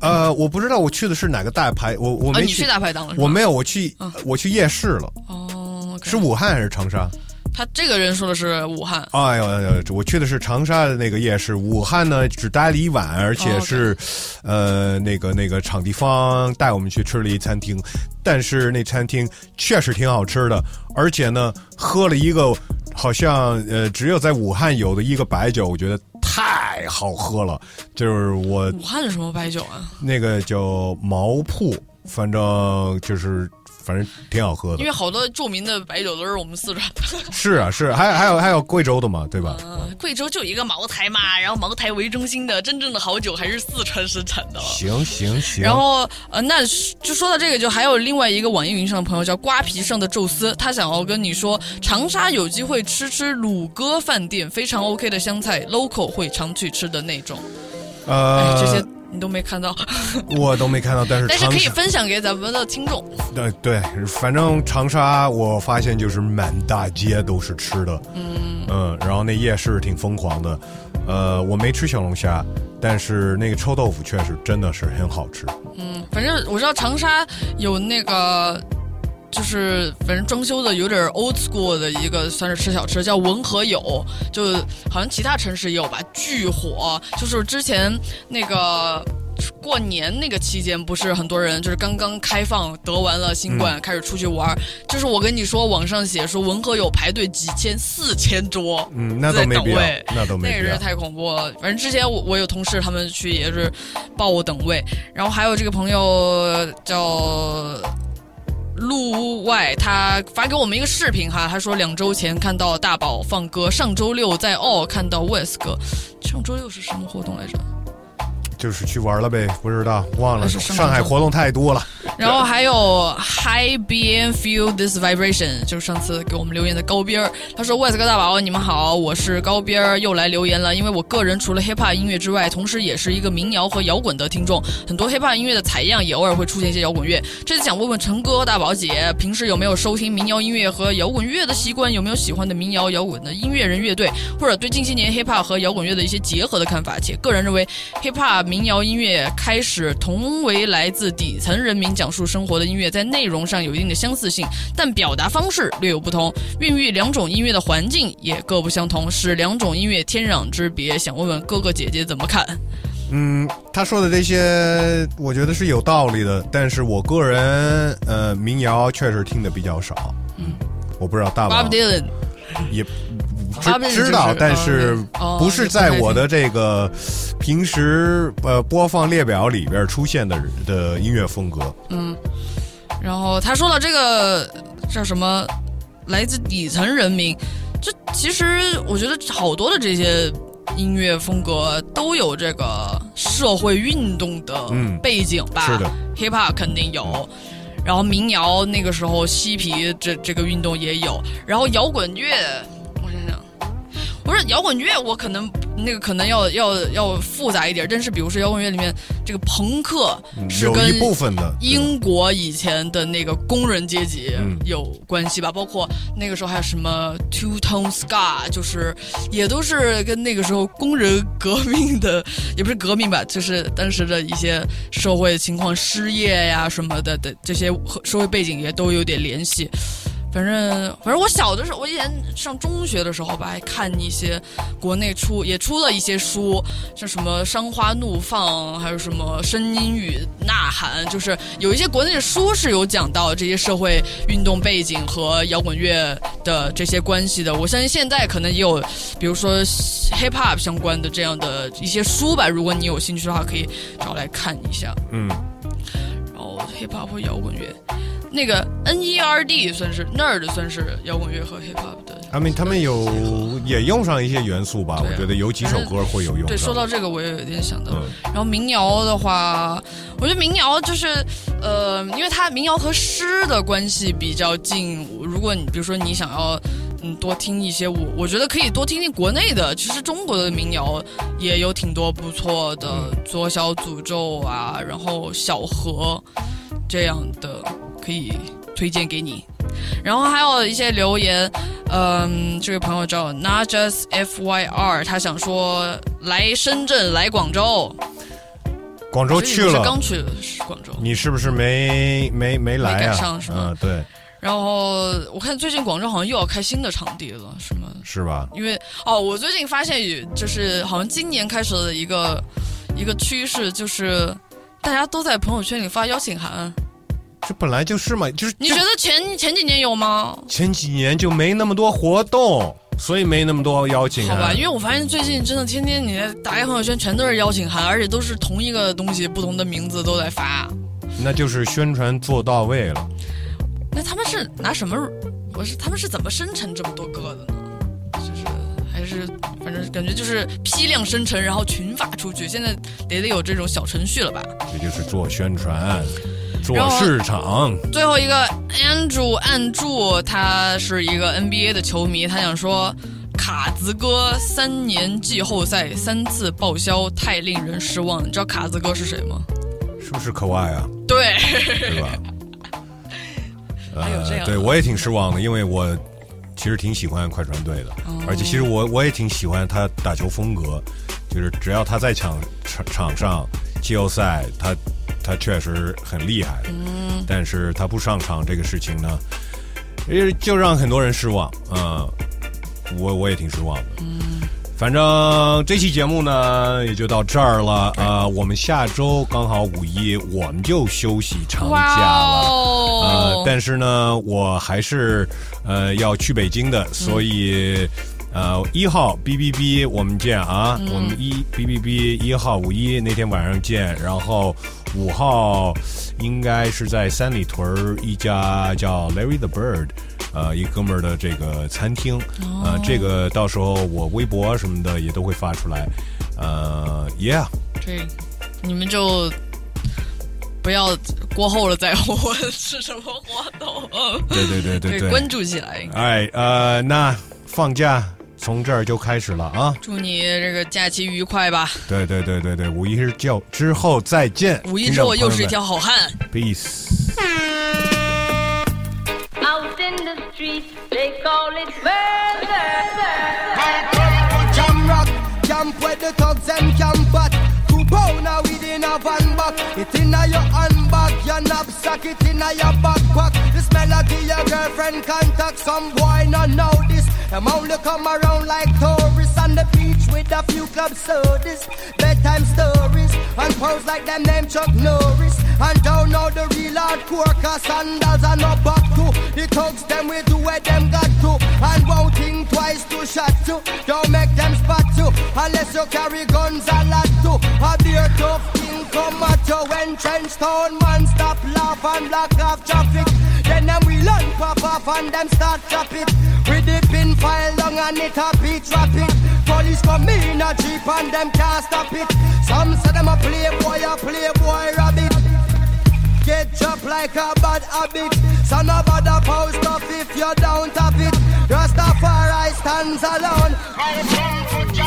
呃，我不知道我去的是哪个大排，我我没去大排档了，我没有，我去我去夜市了。哦，是武汉还是长沙？他这个人说的是武汉。哎呦，我去的是长沙的那个夜市，武汉呢只待了一晚，而且是，呃，那个那个场地方带我们去吃了一餐厅，但是那餐厅确实挺好吃的，而且呢，喝了一个好像呃只有在武汉有的一个白酒，我觉得太好喝了，就是我。武汉的什么白酒啊？那个叫毛铺，反正就是。反正挺好喝的，因为好多著名的白酒都是我们四川的。是啊，是，还有还有还有贵州的嘛，对吧？嗯，贵州就一个茅台嘛，然后茅台为中心的真正的好酒还是四川生产的。行行行。然后呃，那就说到这个，就还有另外一个网易云上的朋友叫瓜皮上的宙斯，他想要跟你说，长沙有机会吃吃鲁哥饭店，非常 OK 的湘菜，local 会常去吃的那种。呃，这些。你都没看到，我都没看到，但是但是可以分享给咱们的听众。对对，反正长沙我发现就是满大街都是吃的，嗯嗯，然后那夜市挺疯狂的，呃，我没吃小龙虾，但是那个臭豆腐确实真的是很好吃。嗯，反正我知道长沙有那个。就是反正装修的有点 old school 的一个算是吃小吃，叫文和友，就好像其他城市也有吧，巨火。就是之前那个过年那个期间，不是很多人就是刚刚开放得完了新冠，嗯开始出去玩儿。就是我跟你说，网上写说文和友排队几千、四千桌，嗯，那都没必位，那都没必要。那个是太恐怖了。反正之前我我有同事他们去也是报我等位，然后还有这个朋友叫。路外，他发给我们一个视频哈，他说两周前看到大宝放歌，上周六在澳看到 West 哥，上周六是什么活动来着？就是去玩了呗，不知道忘了。上海活动太多了。然后还有 High B and Feel This Vibration，就是上次给我们留言的高边儿，他说 West 哥大宝，你们好，我是高边儿，又来留言了。因为我个人除了 hip hop 音乐之外，同时也是一个民谣和摇滚的听众，很多 hip hop 音乐的采样也偶尔会出现一些摇滚乐。这次想问问陈哥、大宝姐，平时有没有收听民谣音乐和摇滚乐的习惯？有没有喜欢的民谣摇滚的音乐人乐队，或者对近些年 hip hop 和摇滚乐的一些结合的看法？且个人认为 hip hop 民谣音乐开始同为来自底层人民讲述生活的音乐，在内容上有一定的相似性，但表达方式略有不同，孕育两种音乐的环境也各不相同，使两种音乐天壤之别。想问问哥哥姐姐怎么看？嗯，他说的这些，我觉得是有道理的，但是我个人，呃，民谣确实听的比较少。嗯，我不知道大宝 Bob Dylan 也知知道，但是哦不是在我的这个平时呃播放列表里边出现的的音乐风格。嗯，然后他说了这个叫什么，来自底层人民，这其实我觉得好多的这些音乐风格都有这个社会运动的嗯背景吧。是的，hip hop 肯定有。然后民谣那个时候嬉皮这这个运动也有，然后摇滚乐，我想想，不是摇滚乐，我可能那个可能要要要复杂一点，但是比如说摇滚乐里面这个朋克是跟一部分的英国以前的那个工人阶级嗯。有关系吧，包括那个时候还有什么 Two Tone Ska，就是也都是跟那个时候工人革命的，也不是革命吧，就是当时的一些社会情况、失业呀什么的的这些社会背景也都有点联系。反正反正我小的时候，我以前上中学的时候吧，还看一些国内出也出了一些书，像什么《山花怒放》，还有什么《声音与呐喊》，就是有一些国内的书是有讲到这些社会运动背景和摇滚乐的这些关系的。我相信现在可能也有，比如说 hip hop 相关的这样的一些书吧。如果你有兴趣的话，可以找来看一下。嗯，然后 hip hop 和摇滚乐，那个 N E R D 算是 nerd 算是摇滚乐和 hip hop 的。他们他们有也用上一些元素吧，我觉得有几首歌会有用。对，说到这个我也有点想到。嗯然后民谣的话，我觉得民谣就是呃，因为它民谣和诗的关系比较近。如果你比如说你想要嗯多听一些，我我觉得可以多听听国内的。其实中国的民谣也有挺多不错的，左小诅咒啊，然后小河这样的可以推荐给你。然后还有一些留言，嗯，这位朋友叫 Not Just F Y R，他想说来深圳，来广州。广州去了，刚去的是广州。你是不是没没没来没啊？赶上是吗嗯，对，然后我看最近广州好像又要开新的场地了，是吗？是吧？因为哦，我最近发现有就是好像今年开始的一个一个趋势，就是大家都在朋友圈里发邀请函。这本来就是嘛，就是你觉得前前几年有吗？前几年就没那么多活动，所以没那么多邀请函。好吧，因为我发现最近真的天天你打开朋友圈全都是邀请函，而且都是同一个东西，不同的名字都在发。那就是宣传做到位了。那他们是拿什么？我是他们是怎么生成这么多个的呢？就是还是反正感觉就是批量生成，然后群发出去。现在得得有这种小程序了吧？这就是做宣传、做市场。最后一个 Andrew 暗柱，他是一个 NBA 的球迷，他想说卡子哥三年季后赛三次报销，太令人失望。你知道卡子哥是谁吗？是不是可爱啊？对，对吧？还有这样的呃，对我也挺失望的，因为我其实挺喜欢快船队的，哦。而且其实我我也挺喜欢他打球风格，就是只要他在场场场上季后赛，他他确实很厉害，嗯，但是他不上场这个事情呢，也，就让很多人失望啊、我我也挺失望的。嗯，反正这期节目呢也就到这儿了啊、我们下周刚好五一，我们就休息长假了。哦呃，但是呢，我还是呃要去北京的，所以。呃，一号 B B B 我们见啊，嗯我们一 B B B 一号五一那天晚上见，然后五号应该是在三里屯儿一家叫 Larry the Bird，呃，一哥们儿的这个餐厅，呃，这个到时候我微博什么的也都会发出来，呃，Yeah，对，你们就不要过后了再问是什么活动。对对对对对，关注起来。哎，呃，那放假从这儿就开始了啊！祝你这个假期愉快吧！对对对对对，五一是就之后再见。五一之后又是一条好汉。Peace。Out in the street, they call it murder. Jam rock, camp where the thugs them camp at. Two pounder within a van back. It inna your handbag, your knapsack, it inna your backpack. This melody your girlfriend contact. Some boy not know this. Them only come around like tourists on the beach with a few club sodas, bedtime stories, and pose like them name Chuck Norris. And don't know the real hardcore, cause sandals are no back to. The thugs them we do where them got to, and won't think twice to shot to. Don't make them spot you, unless you carry guns a lot to. A beer tough king come at you when trench town man stop laugh and block off traffic. Then them we learn pop off and them start drop it. With the pin file long and it a beat rapid. Police come in a jeep and them can't stop it. Some say them a playboy, a playboy rabbit. Get chopped like a bad habit. Son of a the post stuff if you're down to it. Rastafari stands alone. I come to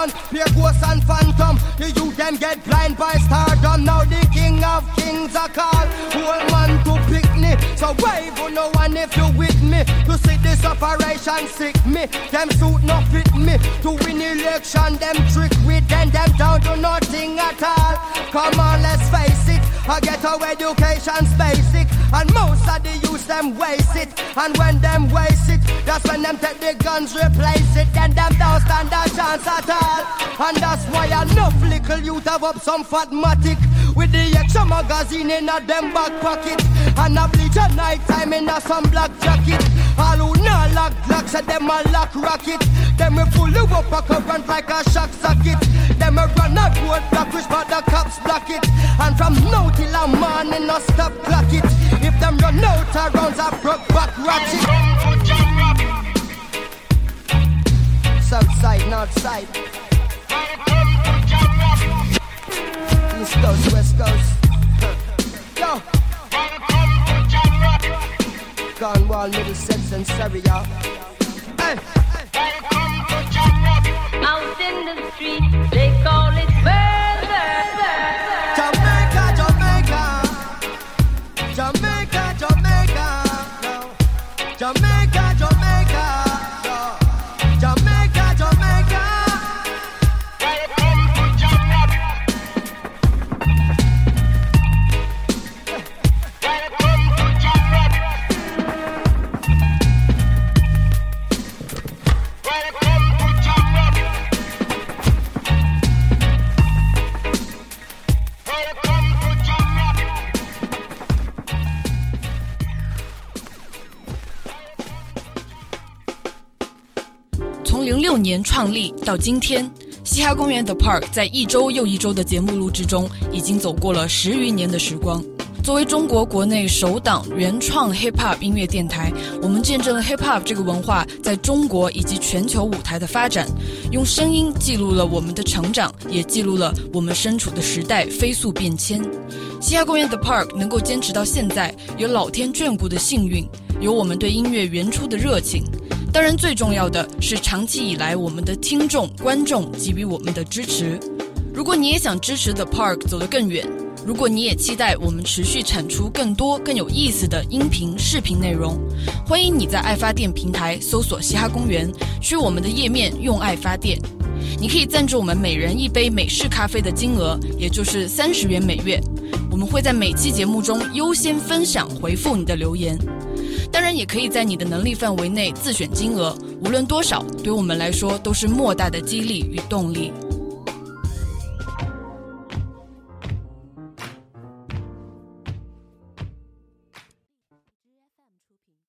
done. Pure ghosts and phantom. The youth them get blind by stardom. Now the king of kings are called. Whole man to pick me. So wave on no one if you with me. To see this operation sick me. Them suit not fit me. To win election, them trick with them. Them down to nothing at all. Come on, let's face it. I get our education's basic. And most of the youth them waste it. And when them waste it, that's when them take the guns, replace it. Then them don't stand a chance at all. And that's why enough little youth have up some fatmatic. With the extra magazine in a them back pocket. And a bleach at night time in a some black jacket. All who not lock glock said them a lock rocket. Them we pull you up a current like a shock socket. Them a run a road block which but the cops block it. And from now till a morning no stop clock it. If them run out of rounds a broke back ratchet. South side, north side. East coast, west coast. Cornwall, Middlesex, and Surrey, y'all. Hey. Out in the street, they call 年创立到今天，嘻哈公园 The Park 在一周又一周的节目录制中，已经走过了十余年的时光。作为中国国内首档原创 hip hop 音乐电台，我们见证了 hip hop 这个文化在中国以及全球舞台的发展，用声音记录了我们的成长，也记录了我们身处的时代飞速变迁。嘻哈公园 The Park 能够坚持到现在，有老天眷顾的幸运，有我们对音乐原初的热情，当然最重要的是长期以来我们的听众、观众给予我们的支持。如果你也想支持 The Park 走得更远，如果你也期待我们持续产出更多更有意思的音频、视频内容，欢迎你在爱发电平台搜索“嘻哈公园”，去我们的页面用爱发电。你可以赞助我们每人一杯美式咖啡的金额，也就是三十元每月。我们会在每期节目中优先分享回复你的留言。当然，也可以在你的能力范围内自选金额，无论多少，对我们来说都是莫大的激励与动力。